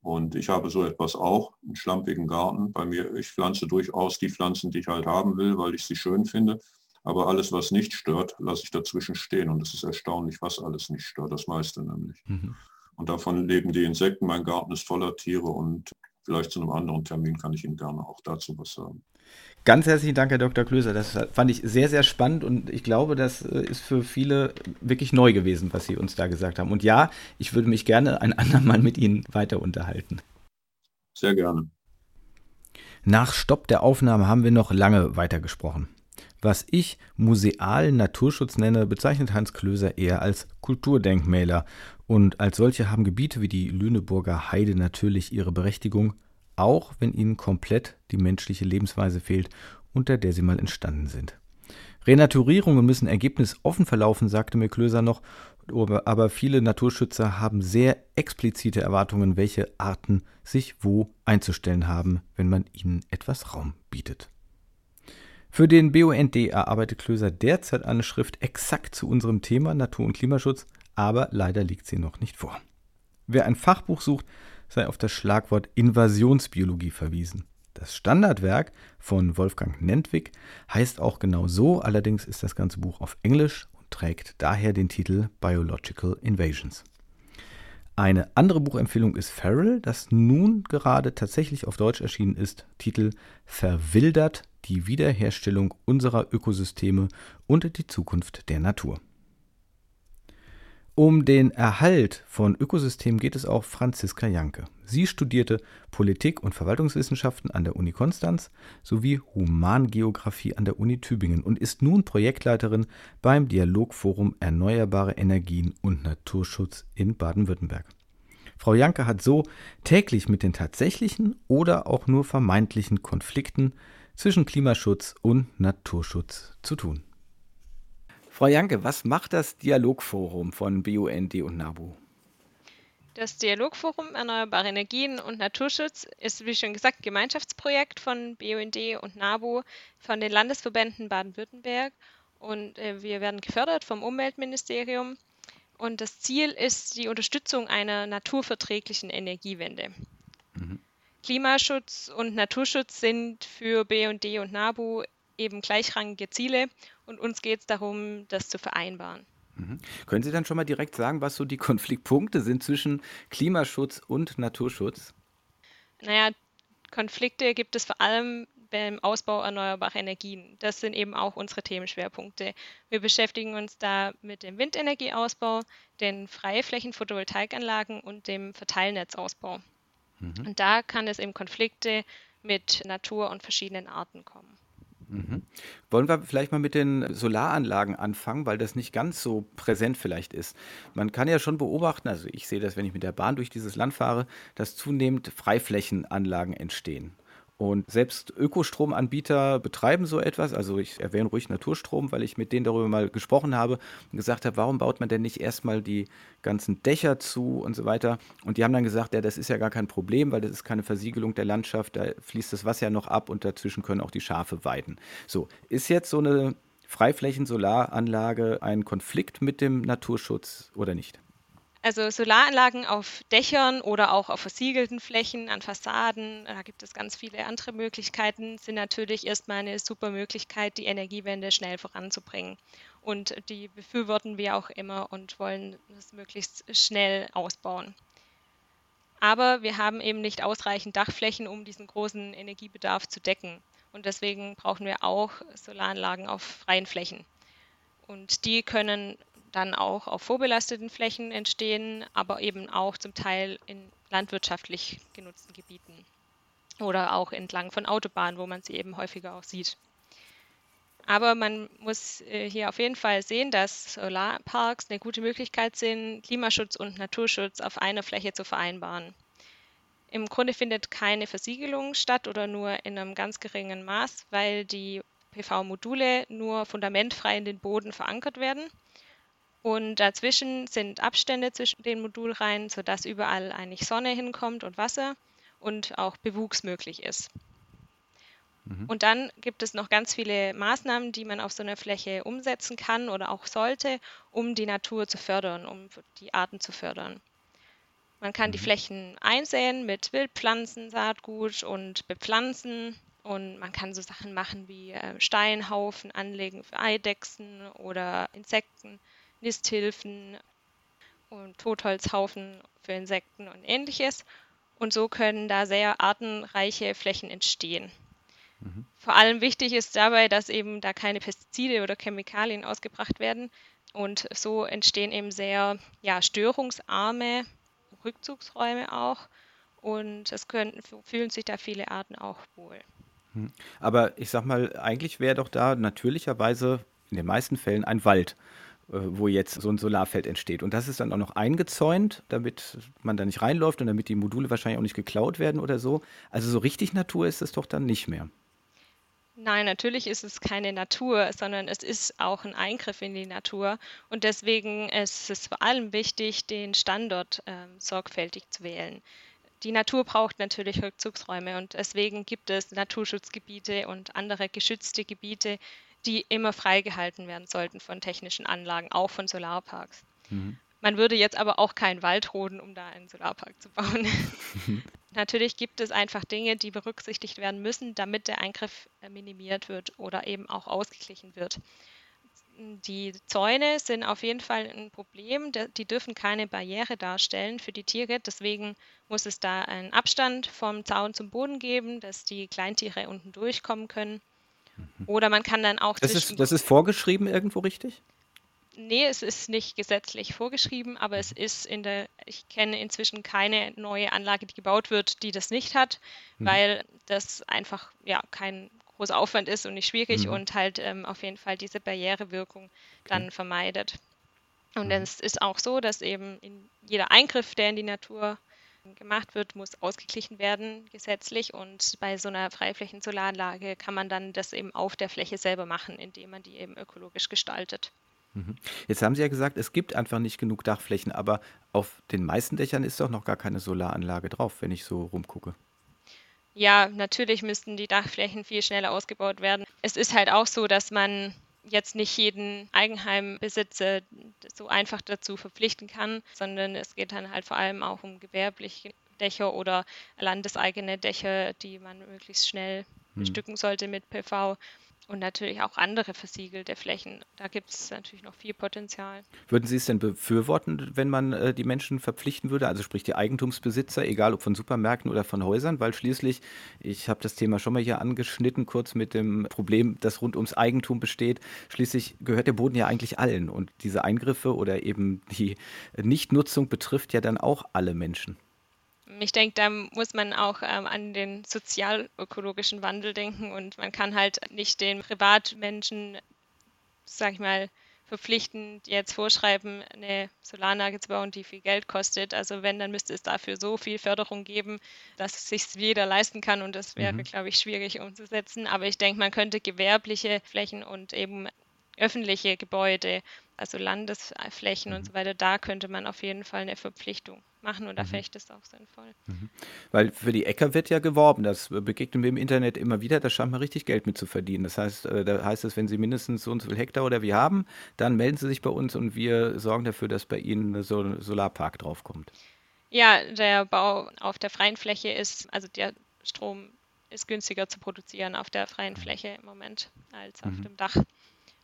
Und ich habe so etwas auch, einen schlampigen Garten. Bei mir, ich pflanze durchaus die Pflanzen, die ich halt haben will, weil ich sie schön finde. Aber alles, was nicht stört, lasse ich dazwischen stehen. Und es ist erstaunlich, was alles nicht stört. Das meiste nämlich. Mhm. Und davon leben die Insekten. Mein Garten ist voller Tiere und vielleicht zu einem anderen Termin kann ich Ihnen gerne auch dazu was sagen. Ganz herzlichen Dank, Herr Dr. Klöser. Das fand ich sehr, sehr spannend und ich glaube, das äh, ist für viele wirklich neu gewesen, was Sie uns da gesagt haben. Und ja, ich würde mich gerne ein andermal mit Ihnen weiter unterhalten. Sehr gerne. Nach Stopp der Aufnahme haben wir noch lange weitergesprochen. Was ich musealen Naturschutz nenne, bezeichnet Hans Klöser eher als Kulturdenkmäler. Und als solche haben Gebiete wie die Lüneburger Heide natürlich ihre Berechtigung, auch wenn ihnen komplett die menschliche Lebensweise fehlt, unter der sie mal entstanden sind. Renaturierungen müssen ergebnisoffen verlaufen, sagte mir Klöser noch, aber viele Naturschützer haben sehr explizite Erwartungen, welche Arten sich wo einzustellen haben, wenn man ihnen etwas Raum bietet. Für den BUND erarbeitet Klöser derzeit eine Schrift exakt zu unserem Thema Natur- und Klimaschutz, aber leider liegt sie noch nicht vor. Wer ein Fachbuch sucht, sei auf das Schlagwort Invasionsbiologie verwiesen. Das Standardwerk von Wolfgang Nentwig heißt auch genau so, allerdings ist das ganze Buch auf Englisch und trägt daher den Titel Biological Invasions. Eine andere Buchempfehlung ist Feral, das nun gerade tatsächlich auf Deutsch erschienen ist. Titel Verwildert die Wiederherstellung unserer Ökosysteme und die Zukunft der Natur. Um den Erhalt von Ökosystemen geht es auch Franziska Janke. Sie studierte Politik- und Verwaltungswissenschaften an der Uni Konstanz sowie Humangeographie an der Uni Tübingen und ist nun Projektleiterin beim Dialogforum Erneuerbare Energien und Naturschutz in Baden-Württemberg. Frau Janke hat so täglich mit den tatsächlichen oder auch nur vermeintlichen Konflikten zwischen Klimaschutz und Naturschutz zu tun. Frau Janke, was macht das Dialogforum von BUND und NABU? Das Dialogforum Erneuerbare Energien und Naturschutz ist, wie schon gesagt, Gemeinschaftsprojekt von BUND und NABU von den Landesverbänden Baden-Württemberg und äh, wir werden gefördert vom Umweltministerium. Und das Ziel ist die Unterstützung einer naturverträglichen Energiewende. Mhm. Klimaschutz und Naturschutz sind für BUND und NABU eben gleichrangige Ziele und uns geht es darum, das zu vereinbaren. Mhm. Können Sie dann schon mal direkt sagen, was so die Konfliktpunkte sind zwischen Klimaschutz und Naturschutz? Naja, Konflikte gibt es vor allem beim Ausbau erneuerbarer Energien. Das sind eben auch unsere Themenschwerpunkte. Wir beschäftigen uns da mit dem Windenergieausbau, den Freiflächen Photovoltaikanlagen und dem Verteilnetzausbau. Mhm. Und da kann es eben Konflikte mit Natur und verschiedenen Arten kommen. Mhm. Wollen wir vielleicht mal mit den Solaranlagen anfangen, weil das nicht ganz so präsent vielleicht ist. Man kann ja schon beobachten, also ich sehe das, wenn ich mit der Bahn durch dieses Land fahre, dass zunehmend Freiflächenanlagen entstehen. Und selbst Ökostromanbieter betreiben so etwas. Also ich erwähne ruhig Naturstrom, weil ich mit denen darüber mal gesprochen habe und gesagt habe, warum baut man denn nicht erstmal die ganzen Dächer zu und so weiter. Und die haben dann gesagt, ja, das ist ja gar kein Problem, weil das ist keine Versiegelung der Landschaft, da fließt das Wasser ja noch ab und dazwischen können auch die Schafe weiden. So, ist jetzt so eine Freiflächensolaranlage ein Konflikt mit dem Naturschutz oder nicht? Also Solaranlagen auf Dächern oder auch auf versiegelten Flächen, an Fassaden, da gibt es ganz viele andere Möglichkeiten, sind natürlich erstmal eine super Möglichkeit, die Energiewende schnell voranzubringen. Und die befürworten wir auch immer und wollen das möglichst schnell ausbauen. Aber wir haben eben nicht ausreichend Dachflächen, um diesen großen Energiebedarf zu decken. Und deswegen brauchen wir auch Solaranlagen auf freien Flächen. Und die können dann auch auf vorbelasteten Flächen entstehen, aber eben auch zum Teil in landwirtschaftlich genutzten Gebieten oder auch entlang von Autobahnen, wo man sie eben häufiger auch sieht. Aber man muss äh, hier auf jeden Fall sehen, dass Solarparks eine gute Möglichkeit sind, Klimaschutz und Naturschutz auf einer Fläche zu vereinbaren. Im Grunde findet keine Versiegelung statt oder nur in einem ganz geringen Maß, weil die PV-Module nur fundamentfrei in den Boden verankert werden und dazwischen sind Abstände zwischen den Modulreihen, sodass überall eigentlich Sonne hinkommt und Wasser und auch Bewuchs möglich ist. Mhm. Und dann gibt es noch ganz viele Maßnahmen, die man auf so einer Fläche umsetzen kann oder auch sollte, um die Natur zu fördern, um die Arten zu fördern. Man kann die mhm. Flächen einsäen mit Wildpflanzen, Saatgut und bepflanzen. Und man kann so Sachen machen wie äh, Steinhaufen anlegen für Eidechsen oder Insekten. Nisthilfen und Totholzhaufen für Insekten und ähnliches. Und so können da sehr artenreiche Flächen entstehen. Mhm. Vor allem wichtig ist dabei, dass eben da keine Pestizide oder Chemikalien ausgebracht werden. Und so entstehen eben sehr ja, störungsarme Rückzugsräume auch. Und es können, fühlen sich da viele Arten auch wohl. Mhm. Aber ich sag mal, eigentlich wäre doch da natürlicherweise in den meisten Fällen ein Wald. Äh, wo jetzt so ein Solarfeld entsteht. Und das ist dann auch noch eingezäunt, damit man da nicht reinläuft und damit die Module wahrscheinlich auch nicht geklaut werden oder so. Also so richtig Natur ist es doch dann nicht mehr. Nein, natürlich ist es keine Natur, sondern es ist auch ein Eingriff in die Natur. Und deswegen ist es vor allem wichtig, den Standort äh, sorgfältig zu wählen. Die Natur braucht natürlich Rückzugsräume und deswegen gibt es Naturschutzgebiete und andere geschützte Gebiete, die immer freigehalten werden sollten von technischen Anlagen, auch von Solarparks. Mhm. Man würde jetzt aber auch keinen Wald roden, um da einen Solarpark zu bauen. Natürlich gibt es einfach Dinge, die berücksichtigt werden müssen, damit der Eingriff äh, minimiert wird oder eben auch ausgeglichen wird. Die Zäune sind auf jeden Fall ein Problem. Die dürfen keine Barriere darstellen für die Tiere. Deswegen muss es da einen Abstand vom Zaun zum Boden geben, dass die Kleintiere unten durchkommen können. Mhm. Oder man kann dann auch. Das, ist, das ist vorgeschrieben irgendwo richtig? Nee, es ist nicht gesetzlich vorgeschrieben, aber es ist in der, ich kenne inzwischen keine neue Anlage, die gebaut wird, die das nicht hat, mhm. weil das einfach ja kein großer Aufwand ist und nicht schwierig mhm. und halt ähm, auf jeden Fall diese Barrierewirkung okay. dann vermeidet. Und mhm. es ist auch so, dass eben jeder Eingriff, der in die Natur gemacht wird, muss ausgeglichen werden gesetzlich und bei so einer Freiflächen-Solaranlage kann man dann das eben auf der Fläche selber machen, indem man die eben ökologisch gestaltet. Mhm. Jetzt haben Sie ja gesagt, es gibt einfach nicht genug Dachflächen, aber auf den meisten Dächern ist doch noch gar keine Solaranlage drauf, wenn ich so rumgucke. Ja, natürlich müssten die Dachflächen viel schneller ausgebaut werden. Es ist halt auch so, dass man jetzt nicht jeden Eigenheimbesitzer so einfach dazu verpflichten kann, sondern es geht dann halt vor allem auch um gewerbliche Dächer oder landeseigene Dächer, die man möglichst schnell hm. bestücken sollte mit PV und natürlich auch andere versiegelte Flächen. Da gibt es natürlich noch viel Potenzial. Würden Sie es denn befürworten, wenn man äh, die Menschen verpflichten würde, also sprich die Eigentumsbesitzer, egal ob von Supermärkten oder von Häusern, weil schließlich, ich habe das Thema schon mal hier angeschnitten, kurz mit dem Problem, das rund ums Eigentum besteht, schließlich gehört der Boden ja eigentlich allen und diese Eingriffe oder eben die Nichtnutzung betrifft ja dann auch alle Menschen ich denke, da muss man auch ähm, an den sozialökologischen Wandel denken und man kann halt nicht den Privatmenschen, sag ich mal, verpflichtend jetzt vorschreiben, eine Solaranlage zu bauen, die viel Geld kostet. Also wenn, dann müsste es dafür so viel Förderung geben, dass es sich jeder leisten kann und das wäre, mhm. glaube ich, schwierig umzusetzen. Aber ich denke, man könnte gewerbliche Flächen und eben öffentliche Gebäude, also Landesflächen mhm. und so weiter, da könnte man auf jeden Fall eine Verpflichtung machen und da mhm. vielleicht ist auch sinnvoll. Mhm. Weil für die Äcker wird ja geworben, das begegnen wir im Internet immer wieder, da scheint man richtig Geld mit zu verdienen. Das heißt, äh, da heißt es, wenn Sie mindestens so und so viel Hektar oder wie haben, dann melden Sie sich bei uns und wir sorgen dafür, dass bei Ihnen so ein Solarpark draufkommt. Ja, der Bau auf der freien Fläche ist, also der Strom ist günstiger zu produzieren auf der freien mhm. Fläche im Moment als auf mhm. dem Dach.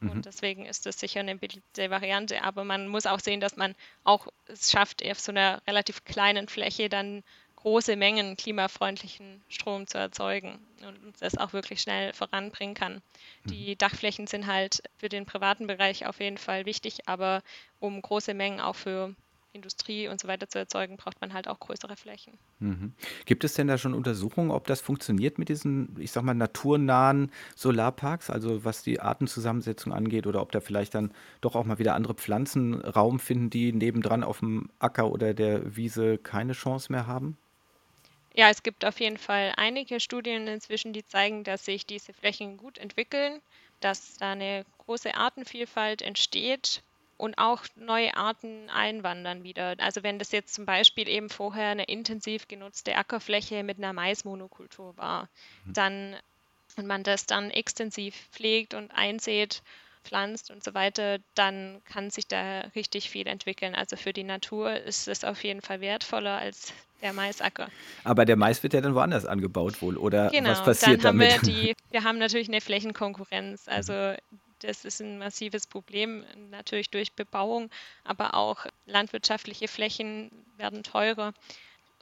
Und mhm. deswegen ist das sicher eine beliebte Variante. Aber man muss auch sehen, dass man auch es schafft, auf so einer relativ kleinen Fläche dann große Mengen klimafreundlichen Strom zu erzeugen und das auch wirklich schnell voranbringen kann. Die mhm. Dachflächen sind halt für den privaten Bereich auf jeden Fall wichtig, aber um große Mengen auch für Industrie und so weiter zu erzeugen, braucht man halt auch größere Flächen. Mhm. Gibt es denn da schon Untersuchungen, ob das funktioniert mit diesen, ich sag mal, naturnahen Solarparks, also was die Artenzusammensetzung angeht, oder ob da vielleicht dann doch auch mal wieder andere Pflanzen Raum finden, die nebendran auf dem Acker oder der Wiese keine Chance mehr haben? Ja, es gibt auf jeden Fall einige Studien inzwischen, die zeigen, dass sich diese Flächen gut entwickeln, dass da eine große Artenvielfalt entsteht und auch neue Arten einwandern wieder. Also wenn das jetzt zum Beispiel eben vorher eine intensiv genutzte Ackerfläche mit einer Maismonokultur war, mhm. dann und man das dann extensiv pflegt und einsät, pflanzt und so weiter, dann kann sich da richtig viel entwickeln. Also für die Natur ist es auf jeden Fall wertvoller als der Maisacker. Aber der Mais wird ja dann woanders angebaut wohl, oder genau, was passiert dann haben damit? Wir, die, wir haben natürlich eine Flächenkonkurrenz. Also das ist ein massives Problem, natürlich durch Bebauung, aber auch landwirtschaftliche Flächen werden teurer.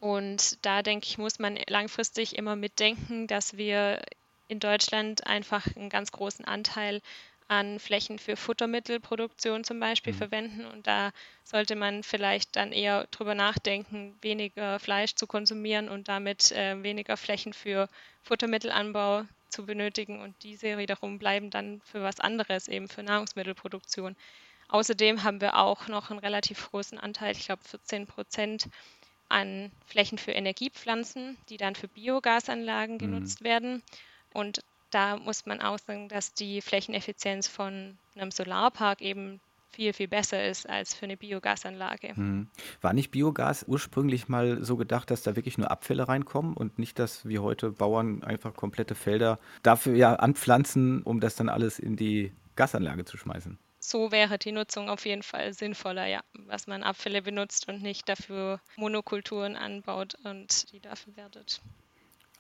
Und da denke ich, muss man langfristig immer mitdenken, dass wir in Deutschland einfach einen ganz großen Anteil an Flächen für Futtermittelproduktion zum Beispiel mhm. verwenden. Und da sollte man vielleicht dann eher drüber nachdenken, weniger Fleisch zu konsumieren und damit äh, weniger Flächen für Futtermittelanbau zu benötigen und diese wiederum bleiben dann für was anderes, eben für Nahrungsmittelproduktion. Außerdem haben wir auch noch einen relativ großen Anteil, ich glaube 14 Prozent, an Flächen für Energiepflanzen, die dann für Biogasanlagen mhm. genutzt mhm. werden. Und da muss man auch sagen, dass die Flächeneffizienz von einem Solarpark eben viel, viel besser ist als für eine Biogasanlage. Hm. War nicht Biogas ursprünglich mal so gedacht, dass da wirklich nur Abfälle reinkommen und nicht, dass wie heute Bauern einfach komplette Felder dafür ja anpflanzen, um das dann alles in die Gasanlage zu schmeißen? so wäre die Nutzung auf jeden Fall sinnvoller, ja, was man Abfälle benutzt und nicht dafür Monokulturen anbaut und die dafür wertet.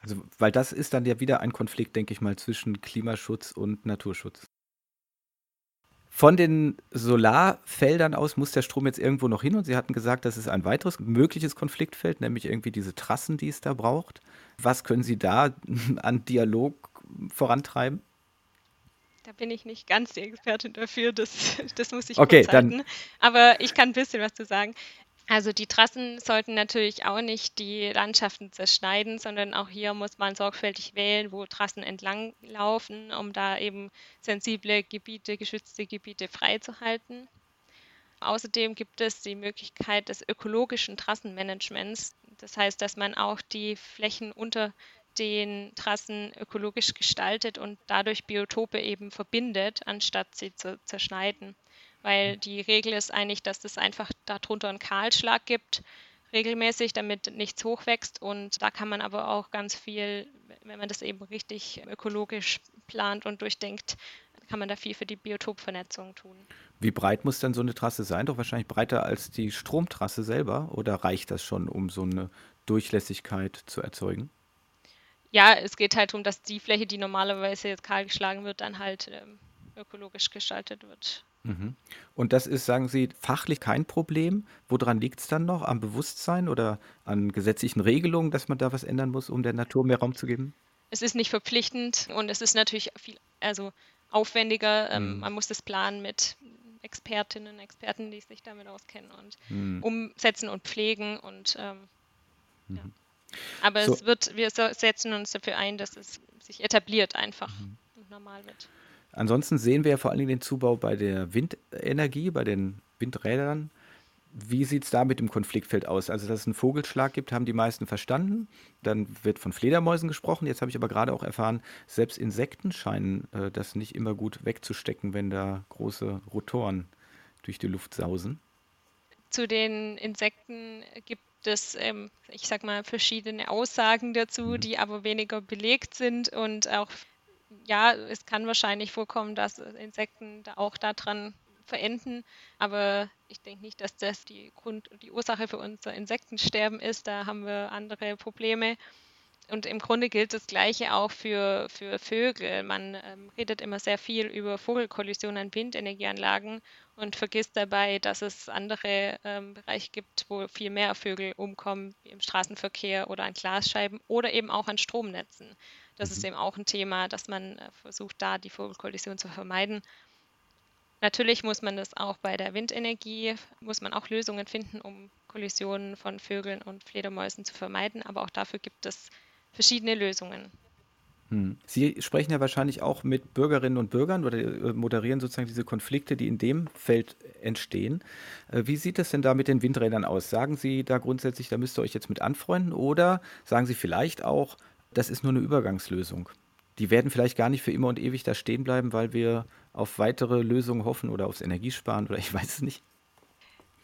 Also, weil das ist dann ja wieder ein Konflikt, denke ich mal, zwischen Klimaschutz und Naturschutz. Von den Solarfeldern aus muss der Strom jetzt irgendwo noch hin und Sie hatten gesagt, das ist ein weiteres mögliches Konfliktfeld, nämlich irgendwie diese Trassen, die es da braucht. Was können Sie da an Dialog vorantreiben? Da bin ich nicht ganz die Expertin dafür, das, das muss ich okay, dann. Aber ich kann ein bisschen was zu sagen. Also die Trassen sollten natürlich auch nicht die Landschaften zerschneiden, sondern auch hier muss man sorgfältig wählen, wo Trassen entlang laufen, um da eben sensible Gebiete, geschützte Gebiete freizuhalten. Außerdem gibt es die Möglichkeit des ökologischen Trassenmanagements. Das heißt, dass man auch die Flächen unter den Trassen ökologisch gestaltet und dadurch Biotope eben verbindet, anstatt sie zu zerschneiden weil die Regel ist eigentlich, dass es einfach darunter einen Kahlschlag gibt, regelmäßig, damit nichts hochwächst. Und da kann man aber auch ganz viel, wenn man das eben richtig ökologisch plant und durchdenkt, kann man da viel für die Biotopvernetzung tun. Wie breit muss denn so eine Trasse sein? Doch wahrscheinlich breiter als die Stromtrasse selber? Oder reicht das schon, um so eine Durchlässigkeit zu erzeugen? Ja, es geht halt darum, dass die Fläche, die normalerweise jetzt kahl geschlagen wird, dann halt ähm, ökologisch gestaltet wird. Mhm. Und das ist, sagen Sie, fachlich kein Problem. Woran liegt es dann noch? Am Bewusstsein oder an gesetzlichen Regelungen, dass man da was ändern muss, um der Natur mehr Raum zu geben? Es ist nicht verpflichtend und es ist natürlich viel also aufwendiger. Ähm, mhm. Man muss das planen mit Expertinnen, Experten, die sich damit auskennen und mhm. umsetzen und pflegen und ähm, mhm. ja. Aber so. es wird, wir setzen uns dafür ein, dass es sich etabliert einfach mhm. und normal wird. Ansonsten sehen wir ja vor allen Dingen den Zubau bei der Windenergie, bei den Windrädern. Wie sieht es da mit dem Konfliktfeld aus? Also, dass es einen Vogelschlag gibt, haben die meisten verstanden. Dann wird von Fledermäusen gesprochen. Jetzt habe ich aber gerade auch erfahren, selbst Insekten scheinen äh, das nicht immer gut wegzustecken, wenn da große Rotoren durch die Luft sausen. Zu den Insekten gibt es, ähm, ich sag mal, verschiedene Aussagen dazu, mhm. die aber weniger belegt sind und auch ja, es kann wahrscheinlich vorkommen, dass Insekten da auch daran verenden, aber ich denke nicht, dass das die Grund die Ursache für unser Insektensterben ist. Da haben wir andere Probleme. Und im Grunde gilt das Gleiche auch für, für Vögel. Man ähm, redet immer sehr viel über Vogelkollisionen an Windenergieanlagen und vergisst dabei, dass es andere ähm, Bereiche gibt, wo viel mehr Vögel umkommen, wie im Straßenverkehr oder an Glasscheiben oder eben auch an Stromnetzen. Das mhm. ist eben auch ein Thema, dass man äh, versucht, da die Vogelkollision zu vermeiden. Natürlich muss man das auch bei der Windenergie, muss man auch Lösungen finden, um Kollisionen von Vögeln und Fledermäusen zu vermeiden, aber auch dafür gibt es verschiedene Lösungen. Hm. Sie sprechen ja wahrscheinlich auch mit Bürgerinnen und Bürgern oder äh, moderieren sozusagen diese Konflikte, die in dem Feld entstehen. Äh, wie sieht es denn da mit den Windrädern aus? Sagen Sie da grundsätzlich, da müsst ihr euch jetzt mit anfreunden oder sagen Sie vielleicht auch, das ist nur eine Übergangslösung. Die werden vielleicht gar nicht für immer und ewig da stehen bleiben, weil wir auf weitere Lösungen hoffen oder aufs Energiesparen oder ich weiß es nicht.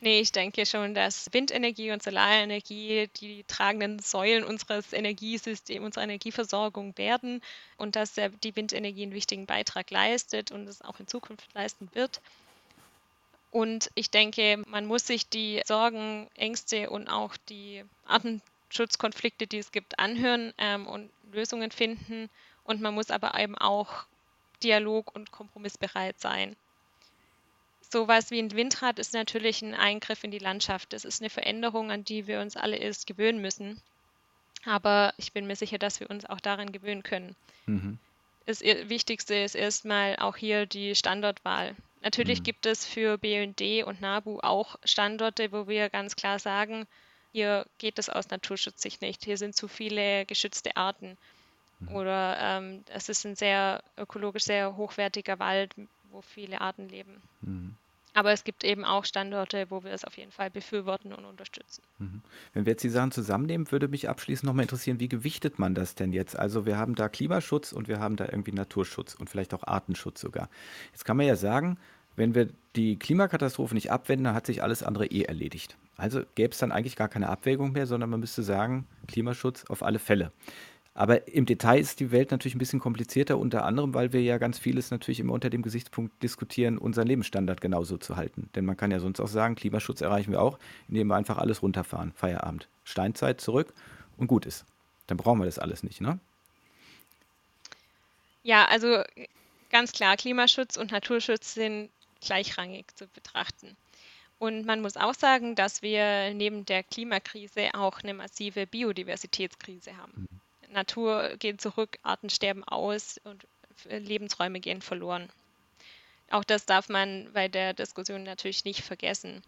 Nee, ich denke schon, dass Windenergie und Solarenergie die tragenden Säulen unseres Energiesystems, unserer Energieversorgung werden und dass die Windenergie einen wichtigen Beitrag leistet und es auch in Zukunft leisten wird. Und ich denke, man muss sich die Sorgen, Ängste und auch die Arten Schutzkonflikte, die es gibt, anhören ähm, und Lösungen finden. Und man muss aber eben auch dialog- und kompromissbereit sein. Sowas wie ein Windrad ist natürlich ein Eingriff in die Landschaft. Das ist eine Veränderung, an die wir uns alle erst gewöhnen müssen. Aber ich bin mir sicher, dass wir uns auch daran gewöhnen können. Mhm. Das Wichtigste ist erstmal auch hier die Standortwahl. Natürlich mhm. gibt es für BND und NABU auch Standorte, wo wir ganz klar sagen, hier geht es aus Naturschutzsicht nicht. Hier sind zu viele geschützte Arten. Mhm. Oder ähm, es ist ein sehr ökologisch sehr hochwertiger Wald, wo viele Arten leben. Mhm. Aber es gibt eben auch Standorte, wo wir es auf jeden Fall befürworten und unterstützen. Mhm. Wenn wir jetzt die Sachen zusammennehmen, würde mich abschließend nochmal interessieren, wie gewichtet man das denn jetzt? Also wir haben da Klimaschutz und wir haben da irgendwie Naturschutz und vielleicht auch Artenschutz sogar. Jetzt kann man ja sagen, wenn wir die Klimakatastrophe nicht abwenden, dann hat sich alles andere eh erledigt. Also gäbe es dann eigentlich gar keine Abwägung mehr, sondern man müsste sagen, Klimaschutz auf alle Fälle. Aber im Detail ist die Welt natürlich ein bisschen komplizierter, unter anderem, weil wir ja ganz vieles natürlich immer unter dem Gesichtspunkt diskutieren, unseren Lebensstandard genauso zu halten. Denn man kann ja sonst auch sagen, Klimaschutz erreichen wir auch, indem wir einfach alles runterfahren. Feierabend. Steinzeit zurück und gut ist. Dann brauchen wir das alles nicht, ne? Ja, also ganz klar, Klimaschutz und Naturschutz sind gleichrangig zu betrachten. Und man muss auch sagen, dass wir neben der Klimakrise auch eine massive Biodiversitätskrise haben. Mhm. Natur geht zurück, Arten sterben aus und Lebensräume gehen verloren. Auch das darf man bei der Diskussion natürlich nicht vergessen.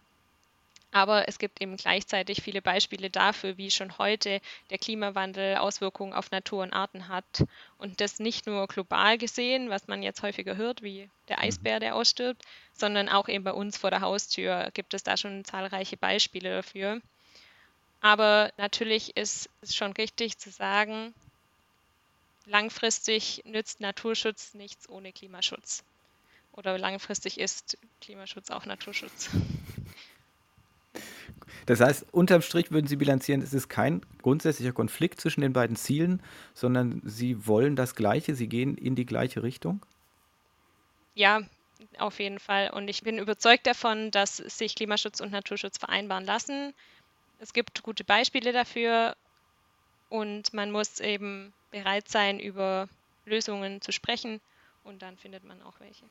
Aber es gibt eben gleichzeitig viele Beispiele dafür, wie schon heute der Klimawandel Auswirkungen auf Natur und Arten hat. Und das nicht nur global gesehen, was man jetzt häufiger hört, wie der mhm. Eisbär, der ausstirbt, sondern auch eben bei uns vor der Haustür gibt es da schon zahlreiche Beispiele dafür. Aber natürlich ist es schon richtig zu sagen, langfristig nützt Naturschutz nichts ohne Klimaschutz. Oder langfristig ist Klimaschutz auch Naturschutz. Das heißt, unterm Strich würden Sie bilanzieren, es ist kein grundsätzlicher Konflikt zwischen den beiden Zielen, sondern Sie wollen das Gleiche, Sie gehen in die gleiche Richtung? Ja, auf jeden Fall. Und ich bin überzeugt davon, dass sich Klimaschutz und Naturschutz vereinbaren lassen. Es gibt gute Beispiele dafür und man muss eben bereit sein, über Lösungen zu sprechen und dann findet man auch welche.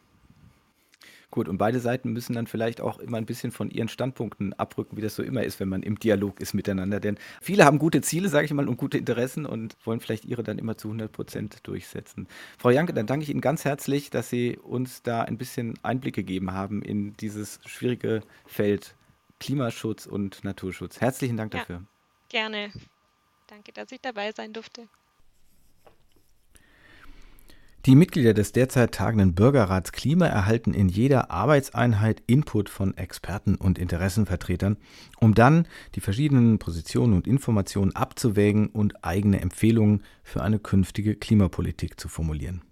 Gut, und beide Seiten müssen dann vielleicht auch immer ein bisschen von ihren Standpunkten abrücken, wie das so immer ist, wenn man im Dialog ist miteinander. Denn viele haben gute Ziele, sage ich mal, und gute Interessen und wollen vielleicht ihre dann immer zu 100 Prozent durchsetzen. Frau Janke, dann danke ich Ihnen ganz herzlich, dass Sie uns da ein bisschen Einblick gegeben haben in dieses schwierige Feld Klimaschutz und Naturschutz. Herzlichen Dank dafür. Ja, gerne. Danke, dass ich dabei sein durfte. Die Mitglieder des derzeit tagenden Bürgerrats Klima erhalten in jeder Arbeitseinheit Input von Experten und Interessenvertretern, um dann die verschiedenen Positionen und Informationen abzuwägen und eigene Empfehlungen für eine künftige Klimapolitik zu formulieren.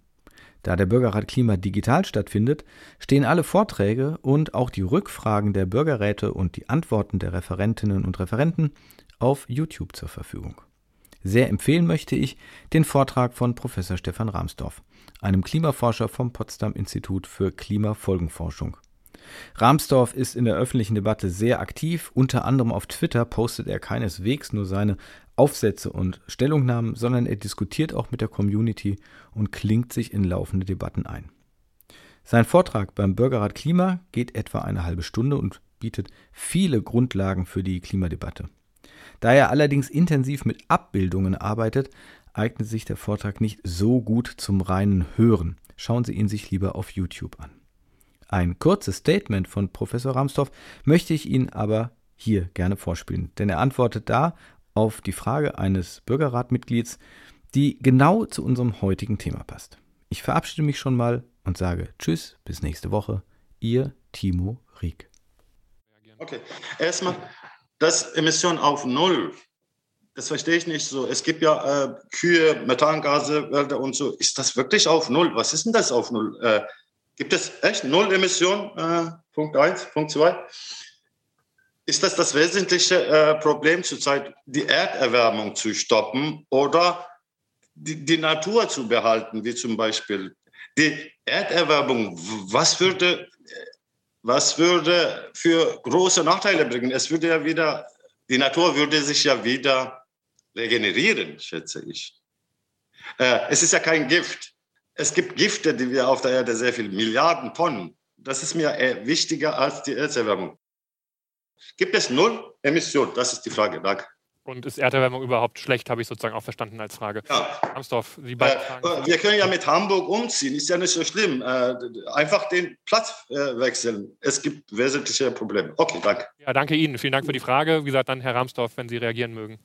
Da der Bürgerrat Klima digital stattfindet, stehen alle Vorträge und auch die Rückfragen der Bürgerräte und die Antworten der Referentinnen und Referenten auf YouTube zur Verfügung. Sehr empfehlen möchte ich den Vortrag von Professor Stefan Rahmsdorf, einem Klimaforscher vom Potsdam Institut für Klimafolgenforschung. Rahmsdorf ist in der öffentlichen Debatte sehr aktiv, unter anderem auf Twitter postet er keineswegs nur seine Aufsätze und Stellungnahmen, sondern er diskutiert auch mit der Community und klingt sich in laufende Debatten ein. Sein Vortrag beim Bürgerrat Klima geht etwa eine halbe Stunde und bietet viele Grundlagen für die Klimadebatte. Da er allerdings intensiv mit Abbildungen arbeitet, eignet sich der Vortrag nicht so gut zum reinen Hören. Schauen Sie ihn sich lieber auf YouTube an. Ein kurzes Statement von Professor Ramsdorf möchte ich Ihnen aber hier gerne vorspielen, denn er antwortet da auf die Frage eines Bürgerratmitglieds, die genau zu unserem heutigen Thema passt. Ich verabschiede mich schon mal und sage Tschüss, bis nächste Woche. Ihr Timo Rieck. Okay, erstmal das Emission auf Null. Das verstehe ich nicht so. Es gibt ja äh, Kühe, Methangase, und so. Ist das wirklich auf Null? Was ist denn das auf Null? Äh, gibt es echt Null Emission? Äh, Punkt 1, Punkt 2. Ist das das wesentliche äh, Problem zurzeit, die Erderwärmung zu stoppen oder die, die Natur zu behalten, wie zum Beispiel die Erderwärmung? Was würde was würde für große Nachteile bringen? Es würde ja wieder, die Natur würde sich ja wieder regenerieren, schätze ich. Äh, es ist ja kein Gift. Es gibt Gifte, die wir auf der Erde sehr viel, Milliarden Tonnen. Das ist mir äh, wichtiger als die Erderwärmung. Gibt es null Emissionen? Das ist die Frage. Danke. Und ist Erderwärmung überhaupt schlecht, habe ich sozusagen auch verstanden als Frage. Ja. Amsdorf, Sie beide äh, Wir können ja mit Hamburg umziehen, ist ja nicht so schlimm. Äh, einfach den Platz äh, wechseln. Es gibt wesentliche Probleme. Okay, danke. Ja, danke Ihnen. Vielen Dank für die Frage. Wie gesagt, dann Herr Ramsdorf, wenn Sie reagieren mögen.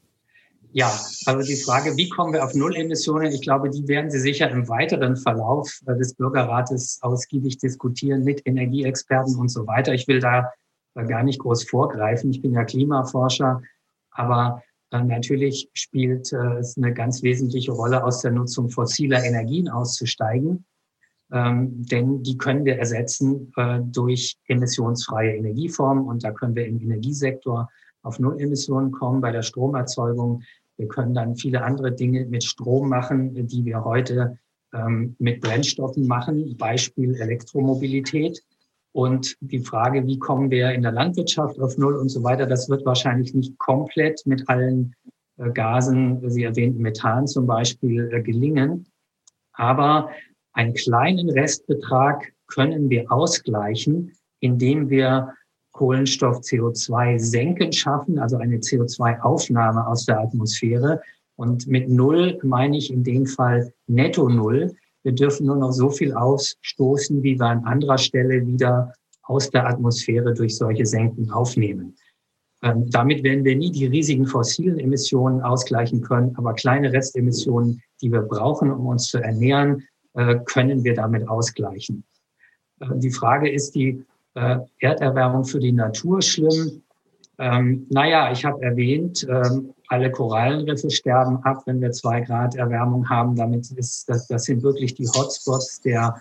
Ja, also die Frage, wie kommen wir auf Nullemissionen? Ich glaube, die werden Sie sicher im weiteren Verlauf äh, des Bürgerrates ausgiebig diskutieren mit Energieexperten und so weiter. Ich will da gar nicht groß vorgreifen. Ich bin ja Klimaforscher, aber Natürlich spielt äh, es eine ganz wesentliche Rolle, aus der Nutzung fossiler Energien auszusteigen, ähm, denn die können wir ersetzen äh, durch emissionsfreie Energieformen und da können wir im Energiesektor auf Null Emissionen kommen bei der Stromerzeugung. Wir können dann viele andere Dinge mit Strom machen, die wir heute ähm, mit Brennstoffen machen, Beispiel Elektromobilität. Und die Frage, wie kommen wir in der Landwirtschaft auf Null und so weiter, das wird wahrscheinlich nicht komplett mit allen äh, Gasen, Sie erwähnten Methan zum Beispiel, äh, gelingen. Aber einen kleinen Restbetrag können wir ausgleichen, indem wir Kohlenstoff CO2 senken schaffen, also eine CO2-Aufnahme aus der Atmosphäre. Und mit Null meine ich in dem Fall netto Null. Wir dürfen nur noch so viel ausstoßen, wie wir an anderer Stelle wieder aus der Atmosphäre durch solche Senken aufnehmen. Ähm, damit werden wir nie die riesigen fossilen Emissionen ausgleichen können, aber kleine Restemissionen, die wir brauchen, um uns zu ernähren, äh, können wir damit ausgleichen. Äh, die Frage ist die äh, Erderwärmung für die Natur schlimm? Ähm, naja, ich habe erwähnt, ähm, alle Korallenriffe sterben ab, wenn wir zwei Grad Erwärmung haben. Damit ist das, das sind wirklich die Hotspots der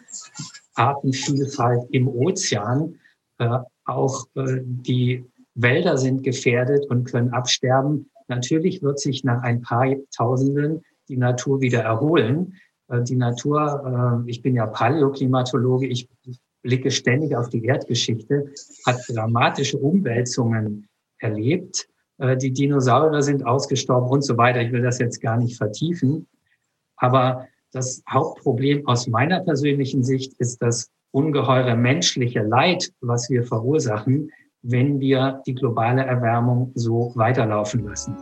Artenvielfalt im Ozean. Äh, auch äh, die Wälder sind gefährdet und können absterben. Natürlich wird sich nach ein paar Tausenden die Natur wieder erholen. Äh, die Natur, äh, ich bin ja Paläoklimatologe, ich blicke ständig auf die Erdgeschichte, hat dramatische Umwälzungen erlebt. Äh, die Dinosaurier sind ausgestorben und so weiter. Ich will das jetzt gar nicht vertiefen. Aber das Hauptproblem aus meiner persönlichen Sicht ist das ungeheure menschliche Leid, was wir verursachen, wenn wir die globale Erwärmung so weiterlaufen lassen.